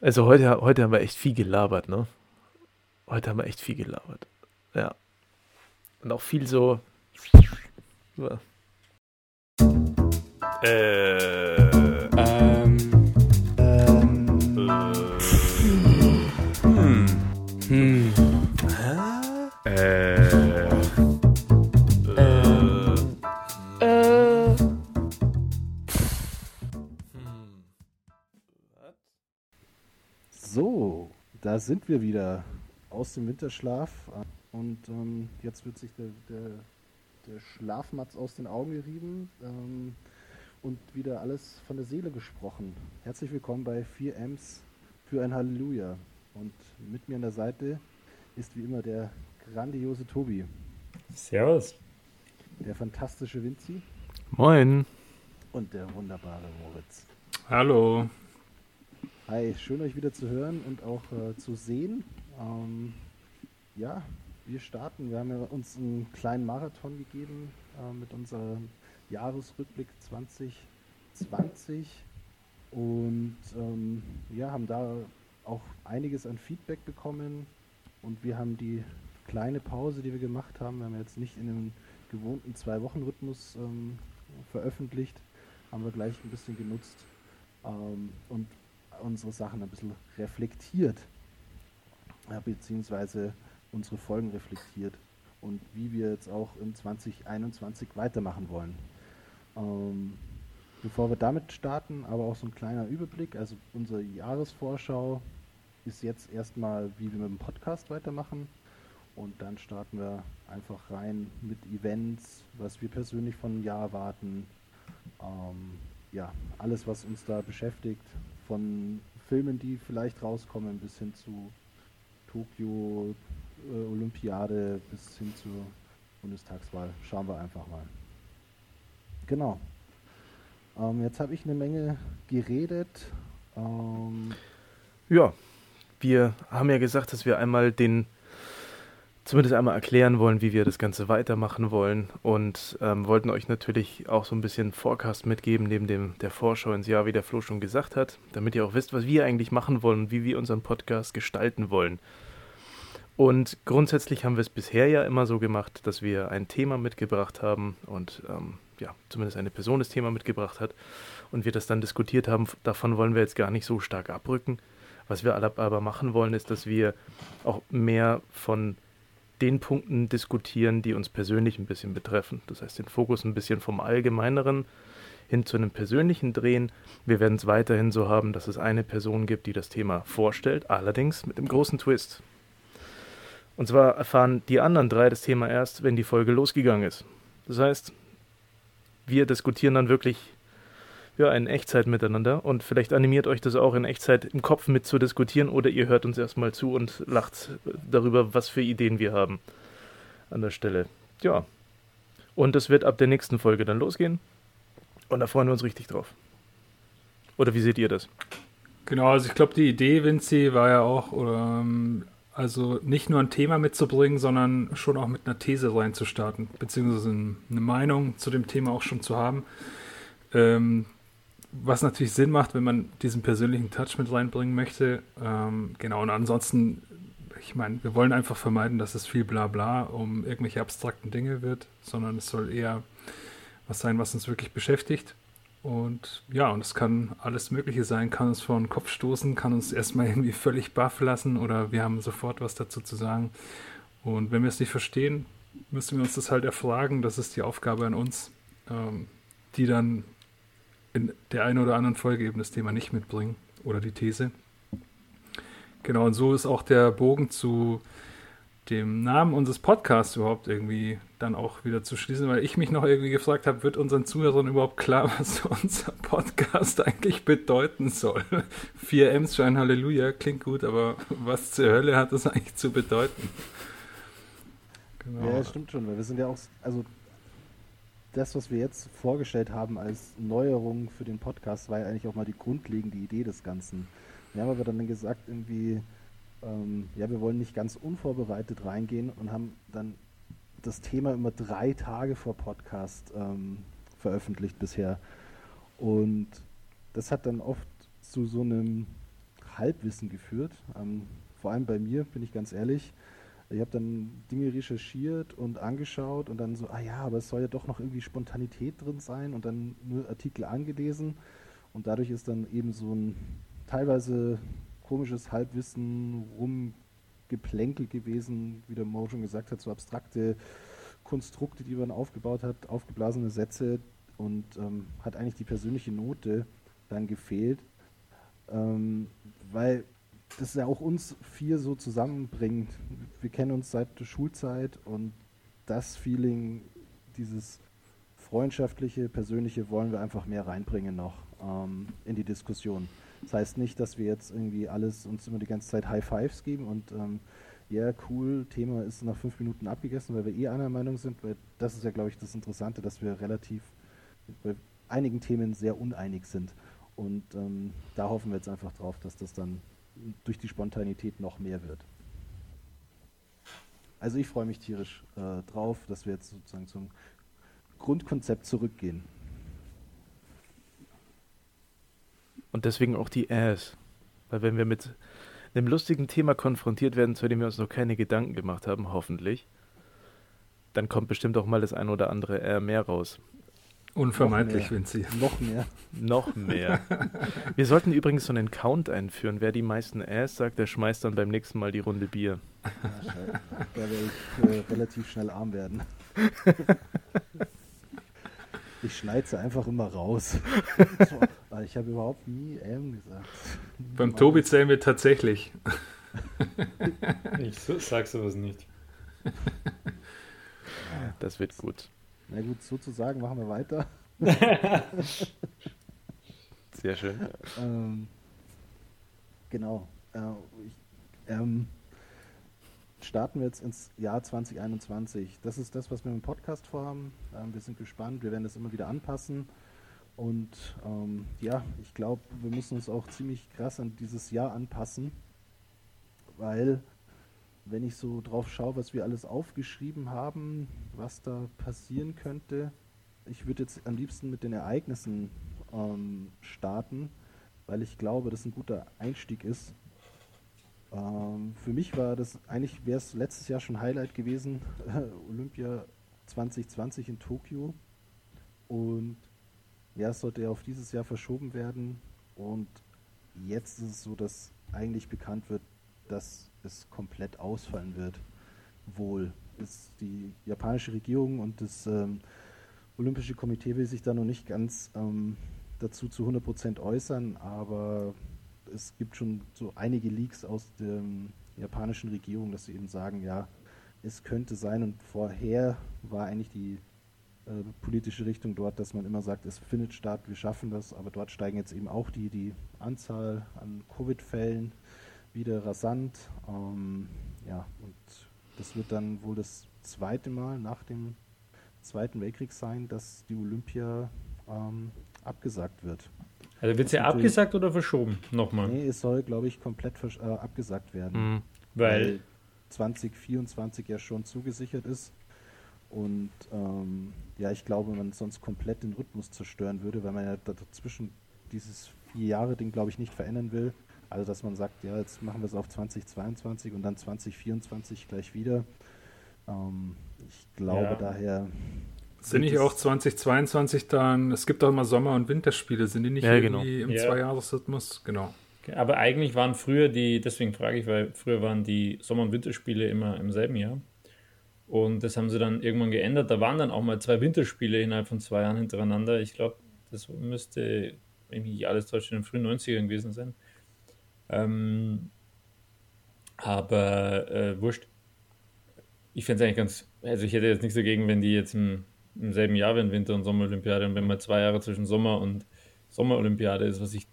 Also heute, heute haben wir echt viel gelabert, ne? Heute haben wir echt viel gelabert. Ja. Und auch viel so. Äh. Da sind wir wieder aus dem Winterschlaf und ähm, jetzt wird sich der, der, der Schlafmatz aus den Augen gerieben ähm, und wieder alles von der Seele gesprochen. Herzlich willkommen bei 4Ms für ein Halleluja und mit mir an der Seite ist wie immer der grandiose Tobi, Servus. der fantastische Vinci Moin. und der wunderbare Moritz. Hallo. Hi, schön euch wieder zu hören und auch äh, zu sehen. Ähm, ja, wir starten. Wir haben ja uns einen kleinen Marathon gegeben äh, mit unserem Jahresrückblick 2020 und ähm, ja, haben da auch einiges an Feedback bekommen und wir haben die kleine Pause, die wir gemacht haben, wir haben jetzt nicht in einem gewohnten Zwei-Wochen-Rhythmus ähm, veröffentlicht, haben wir gleich ein bisschen genutzt ähm, und unsere Sachen ein bisschen reflektiert, ja, beziehungsweise unsere Folgen reflektiert und wie wir jetzt auch in 2021 weitermachen wollen. Ähm, bevor wir damit starten, aber auch so ein kleiner Überblick, also unsere Jahresvorschau ist jetzt erstmal, wie wir mit dem Podcast weitermachen. Und dann starten wir einfach rein mit Events, was wir persönlich von einem Jahr erwarten, ähm, ja, alles, was uns da beschäftigt, von Filmen, die vielleicht rauskommen, bis hin zu Tokio, äh, Olympiade, bis hin zur Bundestagswahl. Schauen wir einfach mal. Genau. Ähm, jetzt habe ich eine Menge geredet. Ähm, Ja, wir haben ja gesagt, dass wir einmal den, zumindest einmal erklären wollen, wie wir das Ganze weitermachen wollen und ähm, wollten euch natürlich auch so ein bisschen Forecast mitgeben, neben dem der Vorschau ins Jahr, wie der Flo schon gesagt hat, damit ihr auch wisst, was wir eigentlich machen wollen und wie wir unseren Podcast gestalten wollen. Und grundsätzlich haben wir es bisher ja immer so gemacht, dass wir ein Thema mitgebracht haben und ähm, ja, zumindest eine Person das Thema mitgebracht hat und wir das dann diskutiert haben. Davon wollen wir jetzt gar nicht so stark abrücken. Was wir aber machen wollen, ist, dass wir auch mehr von den Punkten diskutieren, die uns persönlich ein bisschen betreffen. Das heißt, den Fokus ein bisschen vom Allgemeineren hin zu einem persönlichen drehen. Wir werden es weiterhin so haben, dass es eine Person gibt, die das Thema vorstellt, allerdings mit einem großen Twist. Und zwar erfahren die anderen drei das Thema erst, wenn die Folge losgegangen ist. Das heißt, wir diskutieren dann wirklich ja, in Echtzeit miteinander und vielleicht animiert euch das auch in Echtzeit im Kopf mit zu diskutieren oder ihr hört uns erstmal zu und lacht darüber, was für Ideen wir haben an der Stelle. Ja. Und das wird ab der nächsten Folge dann losgehen und da freuen wir uns richtig drauf. Oder wie seht ihr das? Genau, also ich glaube, die Idee, Vinci, war ja auch, ähm, also nicht nur ein Thema mitzubringen, sondern schon auch mit einer These reinzustarten, beziehungsweise eine Meinung zu dem Thema auch schon zu haben. Ähm, was natürlich Sinn macht, wenn man diesen persönlichen Touch mit reinbringen möchte. Ähm, genau, und ansonsten, ich meine, wir wollen einfach vermeiden, dass es viel Blabla um irgendwelche abstrakten Dinge wird, sondern es soll eher was sein, was uns wirklich beschäftigt. Und ja, und es kann alles Mögliche sein, kann uns vor den Kopf stoßen, kann uns erstmal irgendwie völlig baff lassen oder wir haben sofort was dazu zu sagen. Und wenn wir es nicht verstehen, müssen wir uns das halt erfragen. Das ist die Aufgabe an uns, ähm, die dann in der einen oder anderen Folge eben das Thema nicht mitbringen oder die These. Genau, und so ist auch der Bogen zu dem Namen unseres Podcasts überhaupt irgendwie dann auch wieder zu schließen, weil ich mich noch irgendwie gefragt habe, wird unseren Zuhörern überhaupt klar, was unser Podcast eigentlich bedeuten soll? 4 M's für ein Halleluja klingt gut, aber was zur Hölle hat das eigentlich zu bedeuten? Ja, das stimmt schon, weil wir sind ja auch, also das, was wir jetzt vorgestellt haben als Neuerung für den Podcast, war ja eigentlich auch mal die grundlegende Idee des Ganzen. Wir haben aber dann gesagt, irgendwie, ähm, ja, wir wollen nicht ganz unvorbereitet reingehen und haben dann das Thema immer drei Tage vor Podcast ähm, veröffentlicht bisher. Und das hat dann oft zu so einem Halbwissen geführt. Ähm, vor allem bei mir, bin ich ganz ehrlich. Ich habe dann Dinge recherchiert und angeschaut und dann so, ah ja, aber es soll ja doch noch irgendwie Spontanität drin sein und dann nur Artikel angelesen. Und dadurch ist dann eben so ein teilweise komisches Halbwissen rumgeplänkelt gewesen, wie der Mo schon gesagt hat, so abstrakte Konstrukte, die man aufgebaut hat, aufgeblasene Sätze und ähm, hat eigentlich die persönliche Note dann gefehlt, ähm, weil das ja auch uns vier so zusammenbringt. Wir kennen uns seit der Schulzeit und das Feeling, dieses freundschaftliche, persönliche wollen wir einfach mehr reinbringen noch ähm, in die Diskussion. Das heißt nicht, dass wir jetzt irgendwie alles uns immer die ganze Zeit High Fives geben und ähm, ja, yeah, cool, Thema ist nach fünf Minuten abgegessen, weil wir eh einer Meinung sind, weil das ist ja, glaube ich, das Interessante, dass wir relativ bei einigen Themen sehr uneinig sind. Und ähm, da hoffen wir jetzt einfach drauf, dass das dann durch die Spontanität noch mehr wird. Also ich freue mich tierisch äh, drauf, dass wir jetzt sozusagen zum Grundkonzept zurückgehen. Und deswegen auch die Ass. Weil wenn wir mit einem lustigen Thema konfrontiert werden, zu dem wir uns noch keine Gedanken gemacht haben, hoffentlich, dann kommt bestimmt auch mal das ein oder andere R mehr raus. Unvermeidlich, Vinci. Noch mehr. Noch mehr. Wir sollten übrigens so einen Count einführen. Wer die meisten Ass sagt, der schmeißt dann beim nächsten Mal die Runde Bier. Ja, da werde ich äh, relativ schnell arm werden. Ich schneide sie einfach immer raus. ich habe überhaupt nie M gesagt. Beim Tobi zählen wir tatsächlich. ich sag sowas nicht. Das wird gut. Na gut, sozusagen machen wir weiter. Sehr schön. Ähm, genau. Äh, ich, ähm, starten wir jetzt ins Jahr 2021. Das ist das, was wir im Podcast vorhaben. Ähm, wir sind gespannt. Wir werden das immer wieder anpassen. Und ähm, ja, ich glaube, wir müssen uns auch ziemlich krass an dieses Jahr anpassen, weil wenn ich so drauf schaue, was wir alles aufgeschrieben haben, was da passieren könnte, ich würde jetzt am liebsten mit den Ereignissen ähm, starten, weil ich glaube, das ein guter Einstieg ist. Ähm, für mich war das, eigentlich wäre es letztes Jahr schon Highlight gewesen, Olympia 2020 in Tokio. Und ja, es sollte ja auf dieses Jahr verschoben werden. Und jetzt ist es so, dass eigentlich bekannt wird, dass es komplett ausfallen wird. Wohl. Ist die japanische Regierung und das ähm, Olympische Komitee will sich da noch nicht ganz ähm, dazu zu 100% äußern, aber es gibt schon so einige Leaks aus der japanischen Regierung, dass sie eben sagen, ja, es könnte sein und vorher war eigentlich die äh, politische Richtung dort, dass man immer sagt, es findet statt, wir schaffen das, aber dort steigen jetzt eben auch die, die Anzahl an Covid-Fällen wieder rasant. Ähm, ja, und das wird dann wohl das zweite Mal nach dem Zweiten Weltkrieg sein, dass die Olympia ähm, abgesagt wird. Also wird sie abgesagt oder verschoben? Nochmal. Nee, es soll, glaube ich, komplett äh, abgesagt werden. Mhm. Weil, weil 2024 ja schon zugesichert ist. Und ähm, ja, ich glaube, man sonst komplett den Rhythmus zerstören würde, weil man ja dazwischen dieses vier Jahre Ding, glaube ich, nicht verändern will. Also, dass man sagt, ja, jetzt machen wir es auf 2022 und dann 2024 gleich wieder. Ähm, ich glaube ja. daher. Sind nicht auch 2022 dann, es gibt auch immer Sommer- und Winterspiele, sind die nicht ja, genau. irgendwie im ja. Zweijahresrhythmus? Genau. Aber eigentlich waren früher die, deswegen frage ich, weil früher waren die Sommer- und Winterspiele immer im selben Jahr. Und das haben sie dann irgendwann geändert. Da waren dann auch mal zwei Winterspiele innerhalb von zwei Jahren hintereinander. Ich glaube, das müsste, wenn mich nicht alles täuscht, in den frühen 90ern gewesen sein. Ähm, aber äh, wurscht. Ich fände es eigentlich ganz, also ich hätte jetzt nichts dagegen, wenn die jetzt im, im selben Jahr wären, Winter- und Sommerolympiade und wenn mal zwei Jahre zwischen Sommer- und Sommerolympiade ist, was ich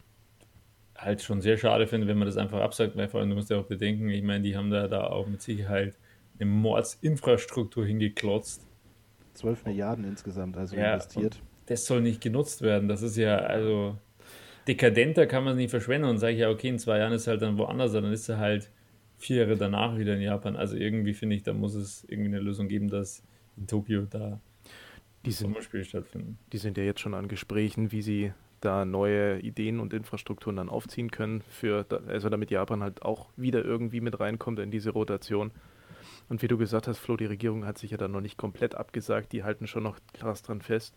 halt schon sehr schade finde, wenn man das einfach absagt, weil vor allem du musst ja auch bedenken, ich meine, die haben da, da auch mit Sicherheit eine Mordsinfrastruktur hingeklotzt. 12 Milliarden insgesamt, also ja, investiert. Das soll nicht genutzt werden. Das ist ja, also dekadenter kann man es nicht verschwenden und sage ich ja, okay, in zwei Jahren ist halt dann woanders, dann ist er halt vier Jahre danach wieder in Japan. Also irgendwie finde ich, da muss es irgendwie eine Lösung geben, dass in Tokio da die sind, Sommerspiele stattfinden. Die sind ja jetzt schon an Gesprächen, wie sie da neue Ideen und Infrastrukturen dann aufziehen können, für, also damit Japan halt auch wieder irgendwie mit reinkommt in diese Rotation. Und wie du gesagt hast, Flo, die Regierung hat sich ja dann noch nicht komplett abgesagt, die halten schon noch krass dran fest.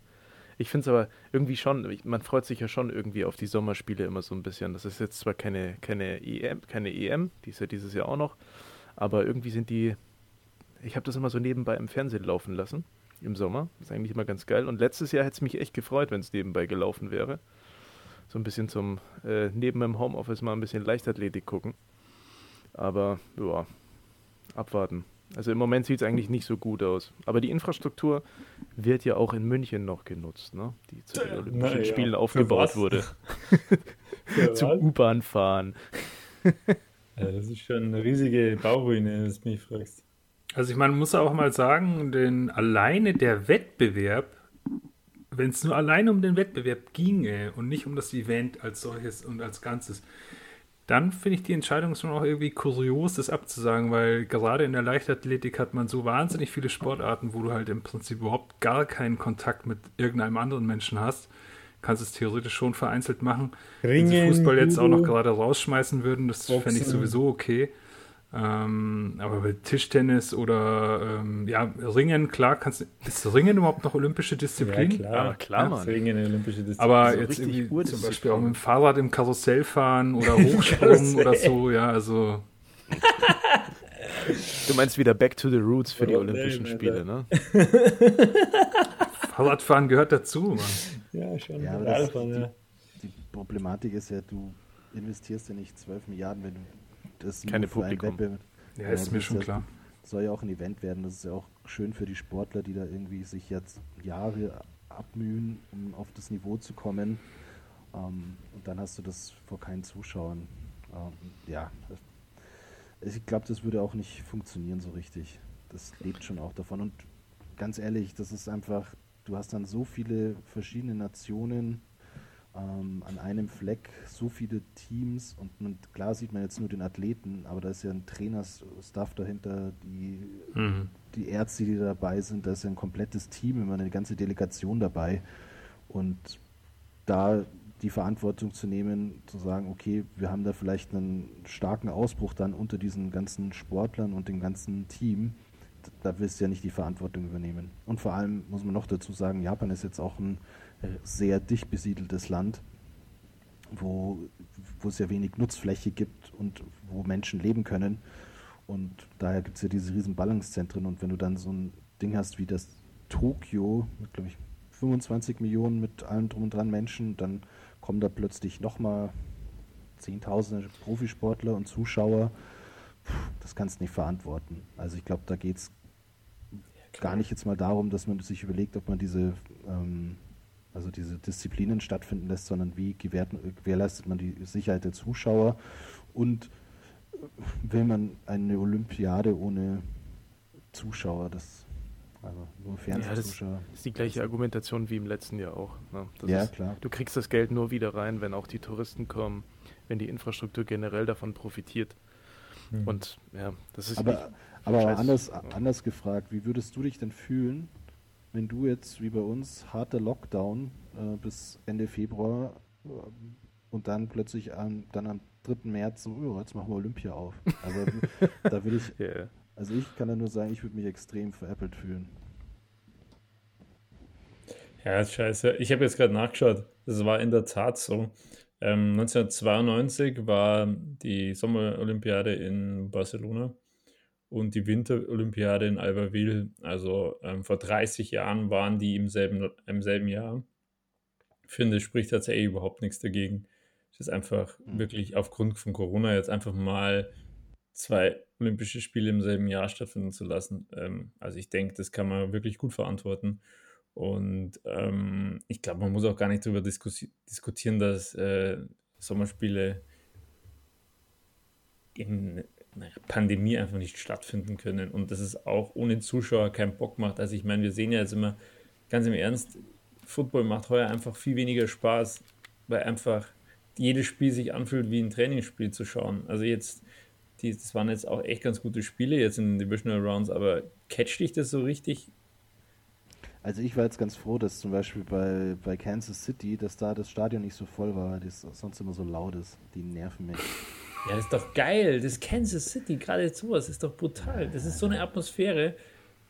Ich finde es aber irgendwie schon, man freut sich ja schon irgendwie auf die Sommerspiele immer so ein bisschen. Das ist jetzt zwar keine, keine EM, keine EM, die ist ja dieses Jahr auch noch, aber irgendwie sind die, ich habe das immer so nebenbei im Fernsehen laufen lassen im Sommer. Ist eigentlich immer ganz geil. Und letztes Jahr hätte es mich echt gefreut, wenn es nebenbei gelaufen wäre. So ein bisschen zum äh, neben dem Homeoffice mal ein bisschen Leichtathletik gucken. Aber ja, abwarten. Also im Moment sieht es eigentlich nicht so gut aus. Aber die Infrastruktur wird ja auch in München noch genutzt, ne? die zu den Olympischen Na, Spielen ja. aufgebaut wurde. Zum U-Bahn fahren. ja, das ist schon eine riesige Bauruine, wenn du mich fragst. Also ich meine, man muss auch mal sagen, denn alleine der Wettbewerb, wenn es nur alleine um den Wettbewerb ginge und nicht um das Event als solches und als Ganzes, dann finde ich die Entscheidung schon auch irgendwie kurios, das abzusagen, weil gerade in der Leichtathletik hat man so wahnsinnig viele Sportarten, wo du halt im Prinzip überhaupt gar keinen Kontakt mit irgendeinem anderen Menschen hast. Kannst es theoretisch schon vereinzelt machen. Ringen, Wenn sie Fußball jetzt auch noch gerade rausschmeißen würden, das fände ich sowieso okay. Ähm, aber bei Tischtennis oder ähm, ja, Ringen, klar, kannst ist Ringen überhaupt noch olympische Disziplin? Ja, klar, ja, klar ja, Mann. Ringen olympische Disziplin. Aber also jetzt irgendwie zum Beispiel auch mit dem Fahrrad im Karussell fahren oder hochspringen oder so, ja, also. Du meinst wieder Back to the Roots für die Olympischen Spiele, ne? Fahrradfahren gehört dazu, Mann. Ja, schon. Ja, das, die, die Problematik ist ja, du investierst ja nicht 12 Milliarden, wenn du das Keine Publikum. Ja, ist mir schon klar. Soll ja auch ein Event werden. Das ist ja auch schön für die Sportler, die da irgendwie sich jetzt Jahre abmühen, um auf das Niveau zu kommen. Ähm, und dann hast du das vor keinen Zuschauern. Ähm, ja, ich glaube, das würde auch nicht funktionieren so richtig. Das lebt schon auch davon. Und ganz ehrlich, das ist einfach, du hast dann so viele verschiedene Nationen, ähm, an einem Fleck so viele Teams und, und, klar sieht man jetzt nur den Athleten, aber da ist ja ein Trainerstaff dahinter, die, mhm. die Ärzte, die dabei sind, da ist ja ein komplettes Team, immer eine ganze Delegation dabei und da die Verantwortung zu nehmen, zu sagen, okay, wir haben da vielleicht einen starken Ausbruch dann unter diesen ganzen Sportlern und dem ganzen Team, da willst du ja nicht die Verantwortung übernehmen. Und vor allem muss man noch dazu sagen, Japan ist jetzt auch ein sehr dicht besiedeltes Land, wo, wo es ja wenig Nutzfläche gibt und wo Menschen leben können. Und daher gibt es ja diese riesen Ballungszentren. Und wenn du dann so ein Ding hast wie das Tokio, mit, glaube ich, 25 Millionen mit allem drum und dran Menschen, dann kommen da plötzlich nochmal Zehntausende Profisportler und Zuschauer. Das kannst du nicht verantworten. Also ich glaube, da geht es ja, gar nicht jetzt mal darum, dass man sich überlegt, ob man diese ähm, also diese Disziplinen stattfinden lässt, sondern wie gewährleistet man die Sicherheit der Zuschauer und äh, will man eine Olympiade ohne Zuschauer, das also nur Fernsehzuschauer. Ja, das ist die gleiche Argumentation wie im letzten Jahr auch. Ne? ja, ist, klar. Du kriegst das Geld nur wieder rein, wenn auch die Touristen kommen, wenn die Infrastruktur generell davon profitiert. Hm. Und ja, das ist. Aber, aber anders, anders gefragt, wie würdest du dich denn fühlen, wenn du jetzt wie bei uns harter Lockdown äh, bis Ende Februar äh, und dann plötzlich am, dann am 3. März so, oh, jetzt machen wir Olympia auf. Also da würde ich, yeah. also ich kann da nur sagen, ich würde mich extrem veräppelt fühlen. Ja, scheiße. Ich habe jetzt gerade nachgeschaut. Das war in der Tat so. Ähm, 1992 war die Sommerolympiade in Barcelona und die Winterolympiade in Albertville. Also ähm, vor 30 Jahren waren die im selben, im selben Jahr. Ich finde, spricht tatsächlich überhaupt nichts dagegen. Es ist einfach mhm. wirklich aufgrund von Corona jetzt einfach mal zwei Olympische Spiele im selben Jahr stattfinden zu lassen. Ähm, also ich denke, das kann man wirklich gut verantworten. Und ähm, ich glaube, man muss auch gar nicht darüber diskutieren, dass äh, Sommerspiele in Pandemie einfach nicht stattfinden können und dass es auch ohne Zuschauer keinen Bock macht. Also ich meine, wir sehen ja jetzt immer ganz im Ernst, Football macht heuer einfach viel weniger Spaß, weil einfach jedes Spiel sich anfühlt wie ein Trainingsspiel zu schauen. Also jetzt, die, das waren jetzt auch echt ganz gute Spiele jetzt in den Divisional Rounds, aber catcht dich das so richtig? Also ich war jetzt ganz froh, dass zum Beispiel bei, bei Kansas City, dass da das Stadion nicht so voll war, das sonst immer so laut ist. Die nerven mich. Ja, das ist doch geil. Das Kansas City, gerade sowas, ist doch brutal. Das ist so eine Atmosphäre.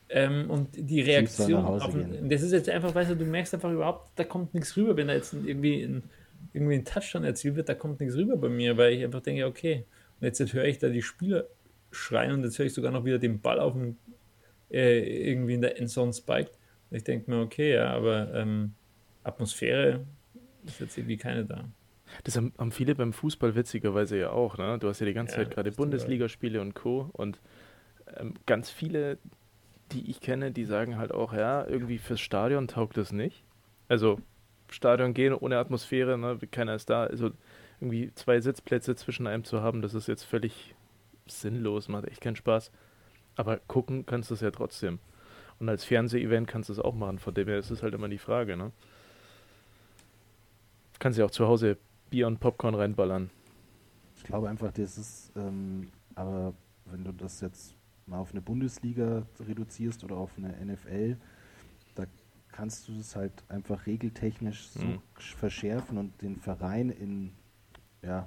Ähm, und die Reaktion auf, das ist jetzt einfach, weißt du, du merkst einfach überhaupt, da kommt nichts rüber, wenn da jetzt irgendwie ein, irgendwie ein Touchdown erzielt wird, da kommt nichts rüber bei mir, weil ich einfach denke, okay, und jetzt, jetzt höre ich da die Spieler schreien und jetzt höre ich sogar noch wieder den Ball auf dem, äh, irgendwie in der Endzone spiked. Und ich denke mir, okay, ja, aber ähm, Atmosphäre ist jetzt irgendwie keine da. Das haben, haben, viele beim Fußball witzigerweise ja auch. Ne? Du hast ja die ganze ja, Zeit gerade Bundesligaspiele und Co. Und ähm, ganz viele, die ich kenne, die sagen halt auch, ja, irgendwie fürs Stadion taugt das nicht. Also Stadion gehen ohne Atmosphäre, ne? keiner ist da. Also irgendwie zwei Sitzplätze zwischen einem zu haben, das ist jetzt völlig sinnlos, macht echt keinen Spaß. Aber gucken kannst du es ja trotzdem. Und als Fernseh-Event kannst du es auch machen, von dem her ist es halt immer die Frage, ne? Kannst ja auch zu Hause Bier und Popcorn reinballern. Ich glaube einfach, das ist, ähm, aber wenn du das jetzt mal auf eine Bundesliga reduzierst oder auf eine NFL, da kannst du es halt einfach regeltechnisch so mhm. verschärfen und den Verein in, ja,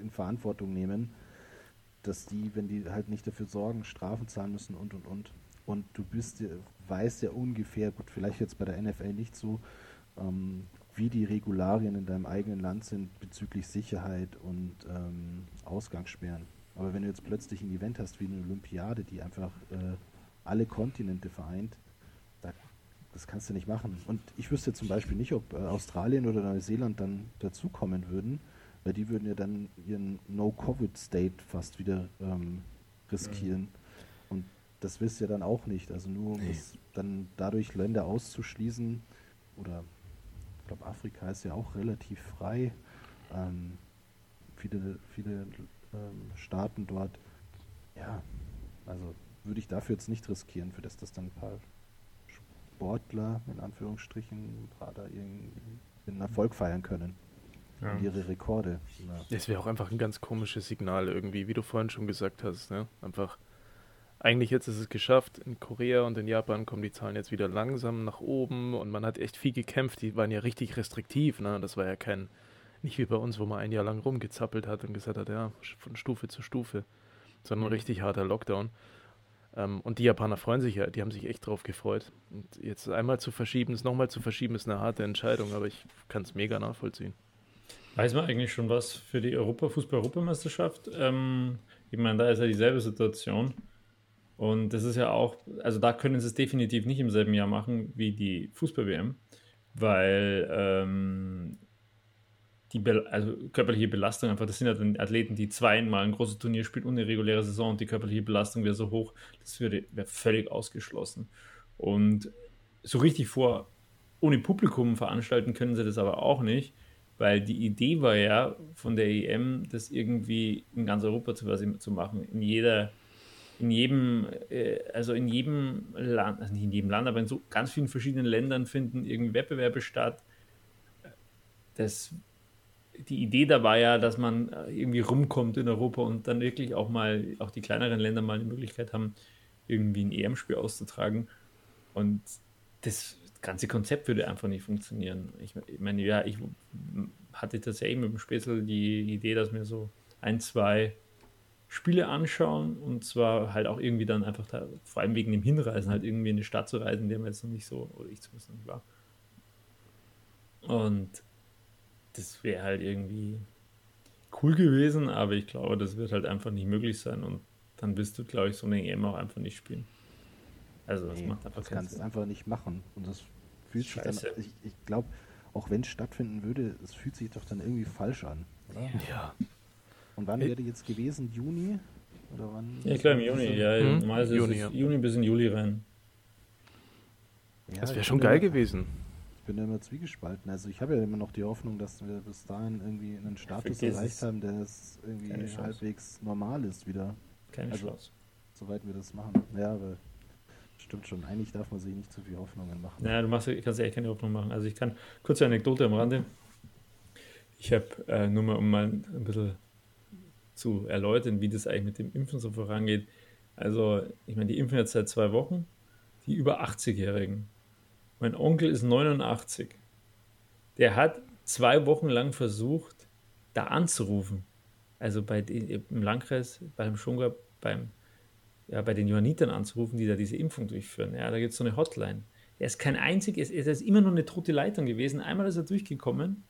in Verantwortung nehmen, dass die, wenn die halt nicht dafür sorgen, Strafen zahlen müssen und und und. Und du bist, weißt ja ungefähr, gut, vielleicht jetzt bei der NFL nicht so, ähm, wie die Regularien in deinem eigenen Land sind bezüglich Sicherheit und ähm, Ausgangssperren. Aber wenn du jetzt plötzlich ein Event hast wie eine Olympiade, die einfach äh, alle Kontinente vereint, da, das kannst du nicht machen. Und ich wüsste zum Beispiel nicht, ob äh, Australien oder Neuseeland dann dazukommen würden, weil die würden ja dann ihren No-Covid-State fast wieder ähm, riskieren. Ja. Und das wisst ihr dann auch nicht. Also nur um nee. dann dadurch Länder auszuschließen oder glaube, Afrika ist ja auch relativ frei. Ähm, viele viele ähm, Staaten dort. Ja, also würde ich dafür jetzt nicht riskieren, für das das dann ein paar Sportler in Anführungsstrichen gerade einen Erfolg feiern können. Ja. Und ihre Rekorde. Ja. Das wäre auch einfach ein ganz komisches Signal irgendwie, wie du vorhin schon gesagt hast. Ne? Einfach eigentlich jetzt ist es geschafft. In Korea und in Japan kommen die Zahlen jetzt wieder langsam nach oben und man hat echt viel gekämpft. Die waren ja richtig restriktiv. Ne? Das war ja kein, nicht wie bei uns, wo man ein Jahr lang rumgezappelt hat und gesagt hat, ja, von Stufe zu Stufe, sondern ein mhm. richtig harter Lockdown. Ähm, und die Japaner freuen sich ja, die haben sich echt drauf gefreut. Und jetzt einmal zu verschieben, es nochmal zu verschieben, ist eine harte Entscheidung, aber ich kann es mega nachvollziehen. Weiß man eigentlich schon was für die Europa Fußball-Europameisterschaft? Ähm, ich meine, da ist ja dieselbe Situation. Und das ist ja auch, also da können sie es definitiv nicht im selben Jahr machen wie die Fußball-WM, weil ähm, die Be also körperliche Belastung einfach, das sind ja dann Athleten, die zweimal ein großes Turnier spielen und eine reguläre Saison und die körperliche Belastung wäre so hoch, das wäre völlig ausgeschlossen. Und so richtig vor, ohne Publikum veranstalten können sie das aber auch nicht, weil die Idee war ja von der EM, das irgendwie in ganz Europa zu, zu machen, in jeder in jedem, äh, also in jedem Land, also nicht in jedem Land, aber in so ganz vielen verschiedenen Ländern finden irgendwie Wettbewerbe statt. Das, die Idee da war ja, dass man äh, irgendwie rumkommt in Europa und dann wirklich auch mal, auch die kleineren Länder mal die Möglichkeit haben, irgendwie ein EM-Spiel auszutragen. Und das ganze Konzept würde einfach nicht funktionieren. Ich, ich meine, ja, ich hatte tatsächlich mit dem Spätzle die Idee, dass mir so ein, zwei Spiele anschauen und zwar halt auch irgendwie dann einfach da, vor allem wegen dem Hinreisen, halt irgendwie in eine Stadt zu reisen, in der man jetzt noch nicht so, oder ich zumindest noch nicht war. Und das wäre halt irgendwie cool gewesen, aber ich glaube, das wird halt einfach nicht möglich sein und dann bist du, glaube ich, so eine EM auch einfach nicht spielen. Also das nee, macht einfach Das kannst du einfach nicht machen und das fühlt sich dann, ich, ich glaube, auch wenn es stattfinden würde, es fühlt sich doch dann irgendwie falsch an. Ja. Und wann wäre jetzt gewesen? Juni? Oder wann? Ja, klar, im Juni. Ja, hm? normalerweise Juni, ist ja. Juni bis in Juli rein. Ja, das wäre schon geil immer, gewesen. Ich bin ja immer zwiegespalten. Also ich habe ja immer noch die Hoffnung, dass wir bis dahin irgendwie einen Status erreicht haben, der es irgendwie halbwegs normal ist wieder. Keine also, Chance. Soweit wir das machen. Ja, aber stimmt schon. Eigentlich darf man sich nicht zu viele Hoffnungen machen. Ja, du machst, kannst ja echt keine Hoffnung machen. Also ich kann, kurze Anekdote am Rande. Ich habe äh, nur mal, um mal ein bisschen zu erläutern, wie das eigentlich mit dem Impfen so vorangeht. Also, ich meine, die impfen jetzt seit zwei Wochen. Die über 80-Jährigen Mein Onkel ist 89. Der hat zwei Wochen lang versucht, da anzurufen. Also bei den, im Landkreis, beim Schunga, beim, ja, bei den Johannitern anzurufen, die da diese Impfung durchführen. Ja, da gibt es so eine Hotline. Er ist kein einziges, er ist immer nur eine tote Leitung gewesen. Einmal ist er durchgekommen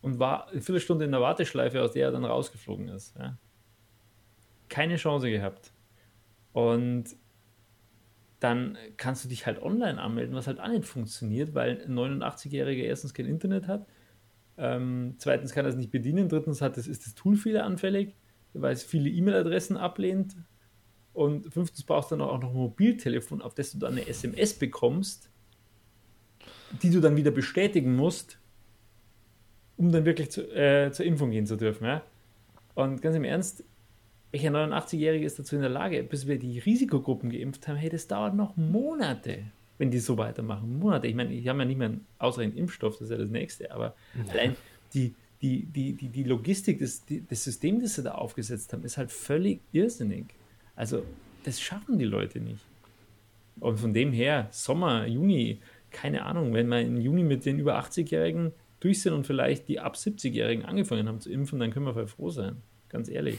und war eine Viertelstunde in der Warteschleife, aus der er dann rausgeflogen ist. Ja. Keine Chance gehabt. Und dann kannst du dich halt online anmelden, was halt auch nicht funktioniert, weil ein 89-Jähriger erstens kein Internet hat, ähm, zweitens kann er es nicht bedienen, drittens hat es, ist das Tool fehleranfällig, weil es viele E-Mail-Adressen ablehnt und fünftens brauchst du dann auch noch ein Mobiltelefon, auf das du dann eine SMS bekommst, die du dann wieder bestätigen musst, um dann wirklich zu, äh, zur Impfung gehen zu dürfen. Ja? Und ganz im Ernst, welcher 89-Jährige ist dazu in der Lage, bis wir die Risikogruppen geimpft haben? Hey, das dauert noch Monate, wenn die so weitermachen. Monate. Ich meine, ich habe ja nicht mehr einen ausreichend Impfstoff, das ist ja das nächste, aber ja. allein die, die, die, die, die Logistik, das, das System, das sie da aufgesetzt haben, ist halt völlig irrsinnig. Also, das schaffen die Leute nicht. Und von dem her, Sommer, Juni, keine Ahnung, wenn wir im Juni mit den über 80-Jährigen durch sind und vielleicht die ab 70-Jährigen angefangen haben zu impfen, dann können wir voll froh sein. Ganz ehrlich.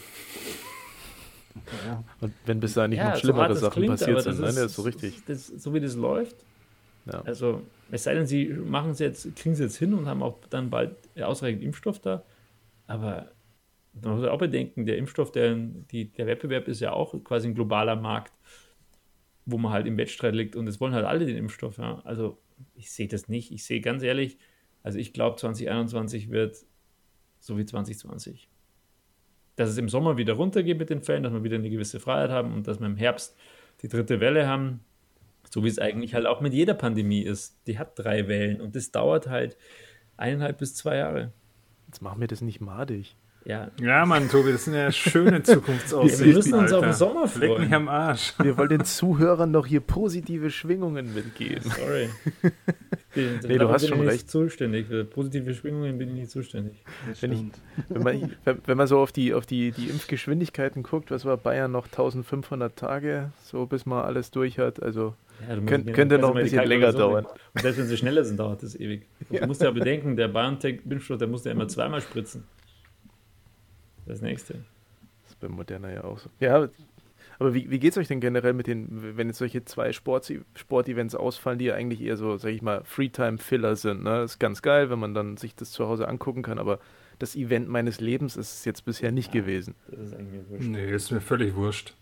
Ja. Und wenn bis dahin nicht ja, noch schlimmere so Sachen klingt, passiert sind, nein, das ist so richtig. Das, so wie das läuft. Ja. Also, es sei denn, sie machen es jetzt, kriegen es jetzt hin und haben auch dann bald ausreichend Impfstoff da. Aber man muss auch bedenken, der Impfstoff, der, die, der Wettbewerb ist ja auch quasi ein globaler Markt, wo man halt im Wettstreit liegt und es wollen halt alle den Impfstoff. Ja. Also, ich sehe das nicht. Ich sehe ganz ehrlich, also ich glaube, 2021 wird so wie 2020 dass es im Sommer wieder runtergeht mit den Fällen, dass wir wieder eine gewisse Freiheit haben und dass wir im Herbst die dritte Welle haben, so wie es eigentlich halt auch mit jeder Pandemie ist. Die hat drei Wellen und das dauert halt eineinhalb bis zwei Jahre. Jetzt machen wir das nicht madig. Ja. ja, Mann, Tobi, das sind ja schöne Zukunftsaussichten. Wir müssen uns Alter. auf den Sommer freuen. Leck mich am Arsch. Wir wollen den Zuhörern noch hier positive Schwingungen mitgeben. Sorry. Bin, nee, du hast schon recht. zuständig. Für positive Schwingungen bin ich nicht zuständig. Wenn, ich, wenn, man, wenn man so auf die, auf die, die Impfgeschwindigkeiten guckt, was war Bayern noch 1500 Tage, so bis man alles durch hat. Also ja, könnt, könnte noch ein bisschen länger dauern. Und selbst wenn sie schneller sind, dauert das ewig. Du ja. musst ja bedenken, der BioNTech-Impfstoff, der muss ja immer zweimal spritzen. Das nächste. Das ist bei Moderna ja auch so. Ja, aber wie, wie geht es euch denn generell mit den, wenn jetzt solche zwei Sport, Sportevents ausfallen, die ja eigentlich eher so, sag ich mal, Freetime-Filler sind? Ne? Das ist ganz geil, wenn man dann sich das zu Hause angucken kann, aber das Event meines Lebens ist es jetzt bisher nicht ja, gewesen. Das ist eigentlich wurscht. Nee, ist mir völlig wurscht.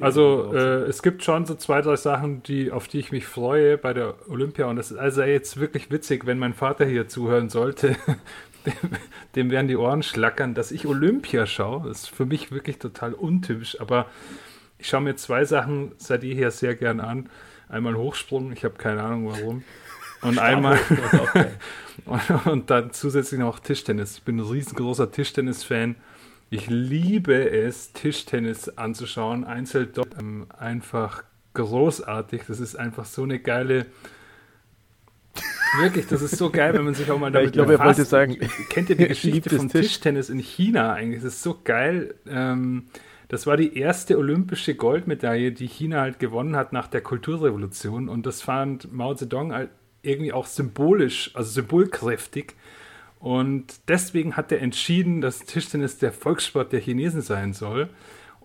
Also äh, es gibt schon so zwei, drei Sachen, die, auf die ich mich freue bei der Olympia. Und das ist also jetzt wirklich witzig, wenn mein Vater hier zuhören sollte. dem, dem werden die Ohren schlackern, dass ich Olympia schaue. Das ist für mich wirklich total untypisch. Aber ich schaue mir zwei Sachen seit jeher sehr gern an. Einmal Hochsprung, ich habe keine Ahnung warum. Und einmal und, und, dann zusätzlich noch Tischtennis. Ich bin ein riesengroßer Tischtennis-Fan. Ich liebe es, Tischtennis anzuschauen. Einzel ähm, einfach großartig. Das ist einfach so eine geile. Wirklich, das ist so geil, wenn man sich auch mal damit ja, Ich glaube, er wollte sagen, kennt ihr die Geschichte vom Tisch. Tischtennis in China eigentlich? Das ist so geil. Ähm, das war die erste olympische Goldmedaille, die China halt gewonnen hat nach der Kulturrevolution. Und das fand Mao Zedong halt irgendwie auch symbolisch, also symbolkräftig. Und deswegen hat er entschieden, dass Tischtennis der Volkssport der Chinesen sein soll.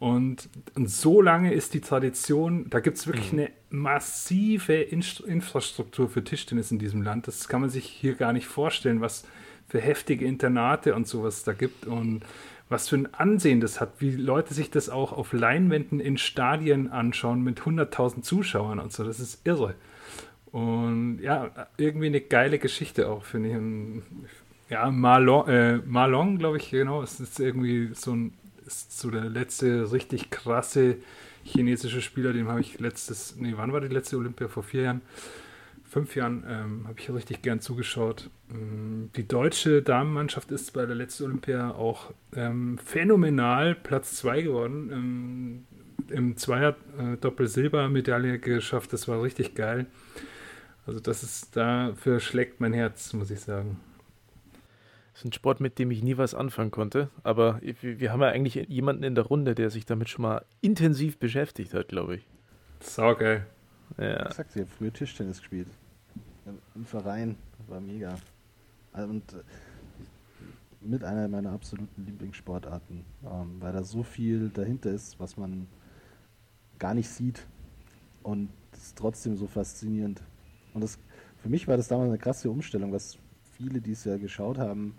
Und, und so lange ist die Tradition, da gibt es wirklich mhm. eine massive Infrastruktur für Tischtennis in diesem Land. Das kann man sich hier gar nicht vorstellen, was für heftige Internate und sowas da gibt und was für ein Ansehen das hat, wie Leute sich das auch auf Leinwänden in Stadien anschauen mit 100.000 Zuschauern und so. Das ist irre. Und ja, irgendwie eine geile Geschichte auch, finde ich. Ja, Marlon, äh, Marlon glaube ich, genau. Es ist irgendwie so ein, ist so der letzte richtig krasse chinesische Spieler, dem habe ich letztes, nee, wann war die letzte Olympia? Vor vier Jahren, fünf Jahren, ähm, habe ich richtig gern zugeschaut. Ähm, die deutsche Damenmannschaft ist bei der letzten Olympia auch ähm, phänomenal Platz zwei geworden. Ähm, Im Zweier äh, Doppel-Silber-Medaille geschafft, das war richtig geil. Also das ist, dafür schlägt mein Herz, muss ich sagen. Das ist ein Sport, mit dem ich nie was anfangen konnte. Aber wir haben ja eigentlich jemanden in der Runde, der sich damit schon mal intensiv beschäftigt hat, glaube ich. Saugeil. Ja. Ich sagte, sie hat früher Tischtennis gespielt. im Verein. War mega. Also, und äh, mit einer meiner absoluten Lieblingssportarten, ähm, weil da so viel dahinter ist, was man gar nicht sieht. Und es ist trotzdem so faszinierend. Und das, für mich war das damals eine krasse Umstellung, was viele, die es ja geschaut haben,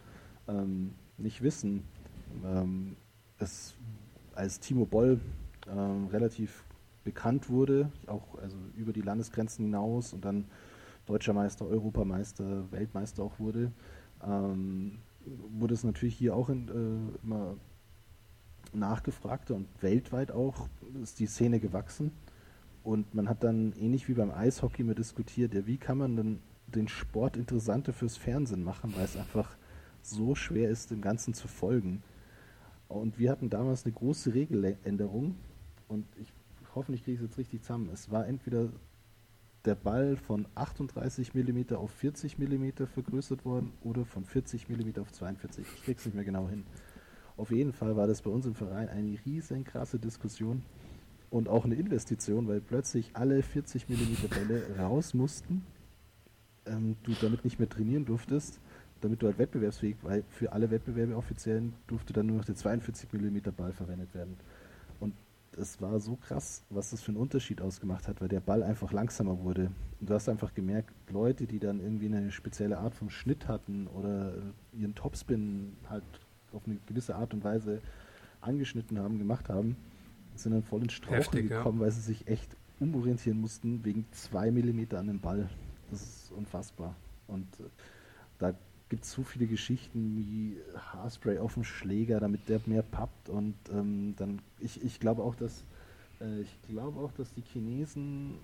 ähm, nicht wissen. Ähm, es, als Timo Boll ähm, relativ bekannt wurde, auch also über die Landesgrenzen hinaus und dann Deutscher Meister, Europameister, Weltmeister auch wurde, ähm, wurde es natürlich hier auch in, äh, immer nachgefragter und weltweit auch ist die Szene gewachsen. Und man hat dann ähnlich wie beim Eishockey immer diskutiert, ja, wie kann man denn den Sport interessanter fürs Fernsehen machen, weil es einfach so schwer ist, dem Ganzen zu folgen. Und wir hatten damals eine große Regeländerung und ich hoffentlich kriege ich es jetzt richtig zusammen. Es war entweder der Ball von 38 mm auf 40 mm vergrößert worden oder von 40 mm auf 42. Ich krieg's nicht mehr genau hin. Auf jeden Fall war das bei uns im Verein eine riesen krasse Diskussion und auch eine Investition, weil plötzlich alle 40 mm Bälle raus mussten, ähm, du damit nicht mehr trainieren durftest, damit du halt wettbewerbsfähig, weil für alle Wettbewerbe offiziellen durfte dann nur noch der 42 mm Ball verwendet werden es war so krass, was das für einen Unterschied ausgemacht hat, weil der Ball einfach langsamer wurde. Und du hast einfach gemerkt, Leute, die dann irgendwie eine spezielle Art vom Schnitt hatten oder ihren Topspin halt auf eine gewisse Art und Weise angeschnitten haben, gemacht haben, sind dann voll ins Straucheln gekommen, ja. weil sie sich echt umorientieren mussten wegen zwei Millimeter an dem Ball. Das ist unfassbar. Und äh, da gibt so viele Geschichten wie Haarspray auf dem Schläger, damit der mehr pappt und ähm, dann ich, ich glaube auch, dass äh, ich glaube auch, dass die Chinesen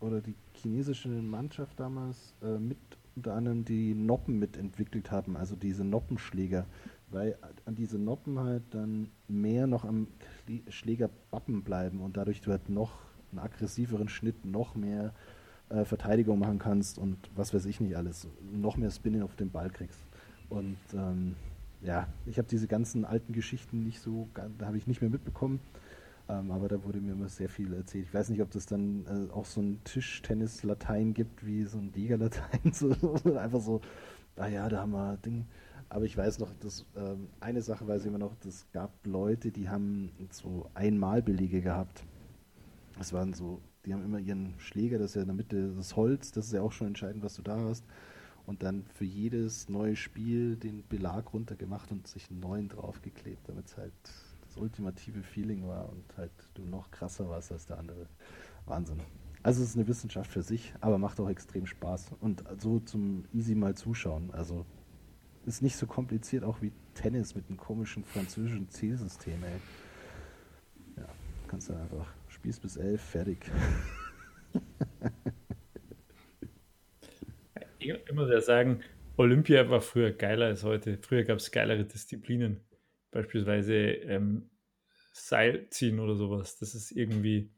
oder die chinesische Mannschaft damals äh, mit unter anderem die Noppen mitentwickelt haben, also diese Noppenschläger, weil an diese Noppen halt dann mehr noch am Schläger bappen bleiben und dadurch du halt noch einen aggressiveren Schnitt, noch mehr äh, Verteidigung machen kannst und was weiß ich nicht alles. Noch mehr Spinning auf den Ball kriegst. Und ähm, ja, ich habe diese ganzen alten Geschichten nicht so, da habe ich nicht mehr mitbekommen. Ähm, aber da wurde mir immer sehr viel erzählt. Ich weiß nicht, ob das dann äh, auch so ein Tischtennis-Latein gibt, wie so ein Liga-Latein. So, einfach so, ah ja, da haben wir Ding. Aber ich weiß noch, dass ähm, eine Sache weiß ich immer noch, es gab Leute, die haben so Einmalbelege gehabt. Das waren so die haben immer ihren Schläger, das ist ja in der Mitte das Holz, das ist ja auch schon entscheidend, was du da hast. Und dann für jedes neue Spiel den Belag runtergemacht und sich einen neuen draufgeklebt, damit es halt das ultimative Feeling war und halt du noch krasser warst als der andere. Wahnsinn. Also es ist eine Wissenschaft für sich, aber macht auch extrem Spaß. Und so zum easy mal zuschauen. Also ist nicht so kompliziert auch wie Tennis mit einem komischen französischen Zielsystem, ey. Ja, kannst du einfach Spielst bis elf, fertig. ich muss ja sagen, Olympia war früher geiler als heute. Früher gab es geilere Disziplinen. Beispielsweise ähm, Seilziehen oder sowas. Das ist irgendwie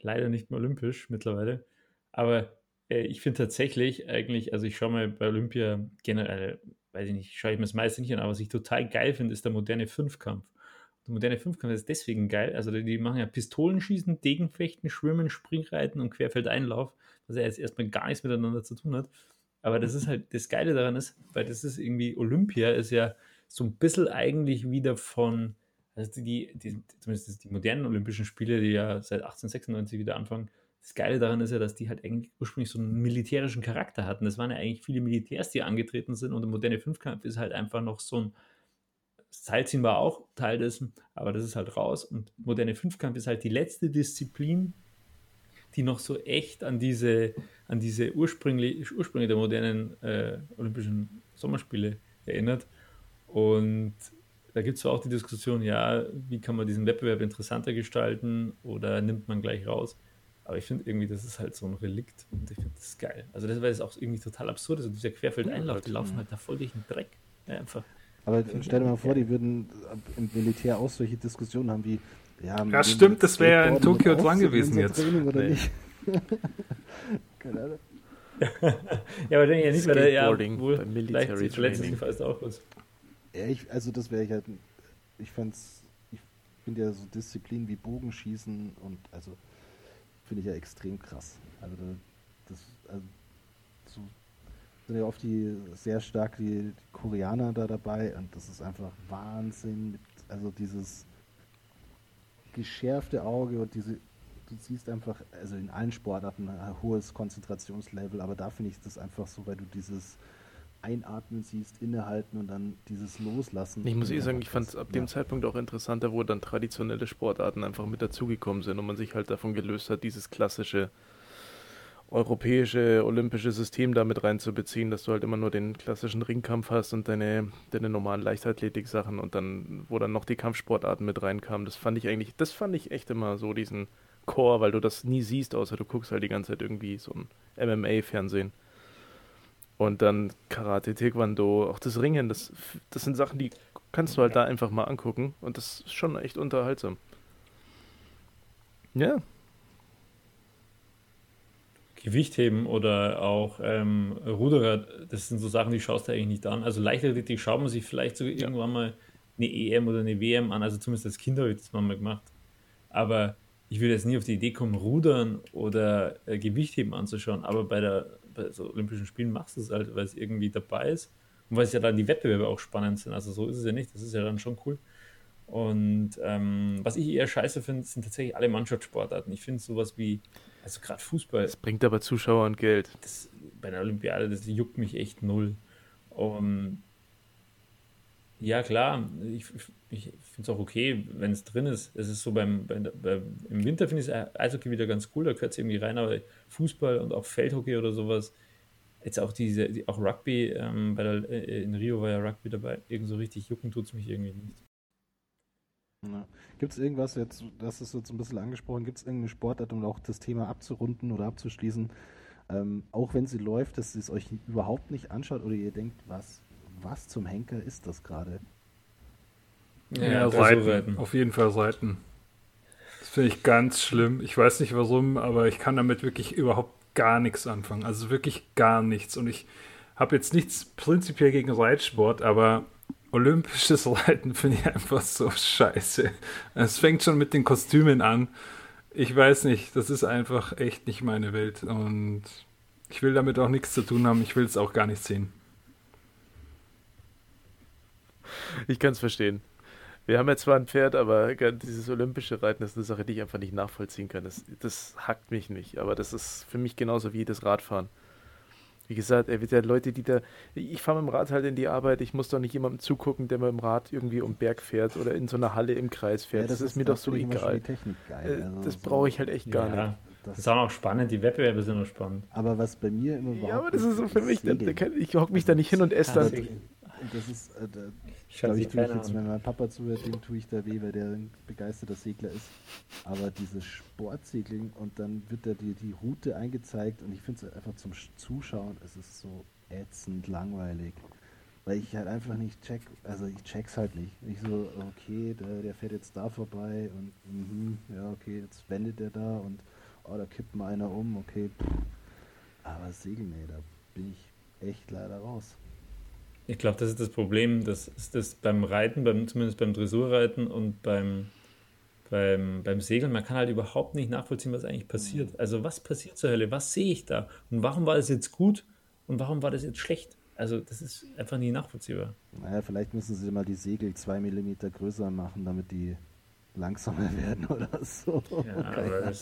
leider nicht mehr olympisch mittlerweile. Aber äh, ich finde tatsächlich eigentlich, also ich schaue mal bei Olympia generell, weiß ich nicht, schaue ich mir das meiste nicht an, aber was ich total geil finde, ist der moderne Fünfkampf. Der moderne Fünfkampf ist deswegen geil. Also die machen ja Pistolenschießen, Degenfechten, Schwimmen, Springreiten und Querfeldeinlauf, was ja jetzt erstmal gar nichts miteinander zu tun hat. Aber das ist halt, das Geile daran ist, weil das ist irgendwie, Olympia ist ja so ein bisschen eigentlich wieder von, also die, die, zumindest die modernen Olympischen Spiele, die ja seit 1896 wieder anfangen, das Geile daran ist ja, dass die halt eigentlich ursprünglich so einen militärischen Charakter hatten. Das waren ja eigentlich viele Militärs, die angetreten sind und der moderne Fünfkampf ist halt einfach noch so ein, Seilziehen war auch Teil dessen, aber das ist halt raus. Und moderne Fünfkampf ist halt die letzte Disziplin, die noch so echt an diese, an diese Ursprünge, Ursprünge der modernen äh, Olympischen Sommerspiele erinnert. Und da gibt es auch die Diskussion, ja, wie kann man diesen Wettbewerb interessanter gestalten oder nimmt man gleich raus? Aber ich finde irgendwie, das ist halt so ein Relikt und ich finde das geil. Also das war jetzt auch irgendwie total absurd. Also dieser Querfeldeinlauf, die laufen halt da voll durch den Dreck. Ja, einfach. Aber stell dir mal vor, die würden im Militär auch solche Diskussionen haben wie, ja, ja stimmt, das wäre ja in Tokio dran gewesen jetzt. Training oder nee. nicht? Keine Ahnung. ja, aber denke ja nicht, weil der ja wohl beim Military Training ist auch was. Ja, ich, also das wäre ich halt, ich fand's, ich finde ja so Disziplinen wie Bogenschießen und also finde ich ja extrem krass. Also das, also so sind ja oft die sehr stark die, die Koreaner da dabei und das ist einfach Wahnsinn. Mit, also dieses geschärfte Auge und diese, du siehst einfach, also in allen Sportarten ein hohes Konzentrationslevel, aber da finde ich das einfach so, weil du dieses Einatmen siehst, innehalten und dann dieses Loslassen. Ich muss eh sagen, ich fand es ab ja. dem Zeitpunkt auch interessanter, wo dann traditionelle Sportarten einfach mit dazugekommen sind und man sich halt davon gelöst hat, dieses klassische europäische olympische System damit reinzubeziehen, dass du halt immer nur den klassischen Ringkampf hast und deine, deine normalen Leichtathletik-Sachen und dann, wo dann noch die Kampfsportarten mit reinkamen. Das fand ich eigentlich, das fand ich echt immer so, diesen Chor, weil du das nie siehst, außer du guckst halt die ganze Zeit irgendwie so ein MMA-Fernsehen. Und dann Karate, Taekwondo, auch das Ringen, das, das sind Sachen, die kannst du halt da einfach mal angucken und das ist schon echt unterhaltsam. Ja, Gewichtheben oder auch ähm, Ruderer, das sind so Sachen, die schaust du eigentlich nicht an. Also Leichtathletik schaut man sich vielleicht sogar ja. irgendwann mal eine EM oder eine WM an, also zumindest als Kind habe ich das mal gemacht. Aber ich würde jetzt nie auf die Idee kommen, Rudern oder äh, Gewichtheben anzuschauen, aber bei, der, bei so Olympischen Spielen machst du es halt, weil es irgendwie dabei ist und weil es ja dann die Wettbewerbe auch spannend sind. Also so ist es ja nicht, das ist ja dann schon cool. Und ähm, was ich eher scheiße finde, sind tatsächlich alle Mannschaftssportarten. Ich finde sowas wie also gerade Fußball. Das bringt aber Zuschauer und Geld. Das, bei der Olympiade, das juckt mich echt null. Um, ja, klar, ich, ich finde es auch okay, wenn es drin ist. Es ist so beim, bei, bei, im Winter finde ich es Eishockey wieder ganz cool, da gehört es irgendwie rein, aber Fußball und auch Feldhockey oder sowas, jetzt auch diese, die, auch Rugby, ähm, bei der, äh, in Rio war ja Rugby dabei, irgend so richtig jucken tut es mich irgendwie nicht. Ja. Gibt es irgendwas, jetzt, das ist jetzt ein bisschen angesprochen, gibt es irgendeine Sportart, um auch das Thema abzurunden oder abzuschließen, ähm, auch wenn sie läuft, dass ihr es euch überhaupt nicht anschaut oder ihr denkt, was, was zum Henker ist das gerade? Ja, ja Reiten. Reiten. Auf jeden Fall Reiten. Das finde ich ganz schlimm. Ich weiß nicht warum, aber ich kann damit wirklich überhaupt gar nichts anfangen. Also wirklich gar nichts. Und ich habe jetzt nichts prinzipiell gegen Reitsport, aber olympisches Reiten finde ich einfach so scheiße. Es fängt schon mit den Kostümen an. Ich weiß nicht, das ist einfach echt nicht meine Welt und ich will damit auch nichts zu tun haben. Ich will es auch gar nicht sehen. Ich kann es verstehen. Wir haben ja zwar ein Pferd, aber dieses olympische Reiten ist eine Sache, die ich einfach nicht nachvollziehen kann. Das, das hackt mich nicht, aber das ist für mich genauso wie das Radfahren. Wie gesagt, er wird ja Leute, die da. Ich fahre mit dem Rad halt in die Arbeit, ich muss doch nicht jemandem zugucken, der mit dem Rad irgendwie um Berg fährt oder in so einer Halle im Kreis fährt. Ja, das, das, ist mir doch so egal. Geil, äh, also das so brauche ich halt echt gar ja, nicht. Das, ist auch noch spannend, die Wettbewerbe sind noch spannend. Aber was bei mir immer überhaupt. Ja, aber das ist so für mich, da, da kann, ich hocke mich da nicht hin und esse dann das ist, äh, ich glaube, ich tue ich jetzt, wenn mein Papa zuhört, dem tue ich da weh, weil der ein begeisterter Segler ist. Aber dieses Sportsegeln und dann wird da die, die Route eingezeigt und ich finde es einfach zum Zuschauen, es ist so ätzend langweilig. Weil ich halt einfach nicht check, also ich check's halt nicht. Ich so, okay, der, der fährt jetzt da vorbei und mh, ja, okay, jetzt wendet er da und oh, da kippt mal einer um, okay. Pff. Aber Segeln, ey, da bin ich echt leider raus. Ich glaube, das ist das Problem, das ist das beim Reiten, beim, zumindest beim Dressurreiten und beim, beim, beim Segeln, man kann halt überhaupt nicht nachvollziehen, was eigentlich passiert. Also was passiert zur Hölle? Was sehe ich da? Und warum war das jetzt gut und warum war das jetzt schlecht? Also das ist einfach nie nachvollziehbar. Naja, vielleicht müssen sie mal die Segel zwei Millimeter größer machen, damit die langsamer werden oder so. Ja,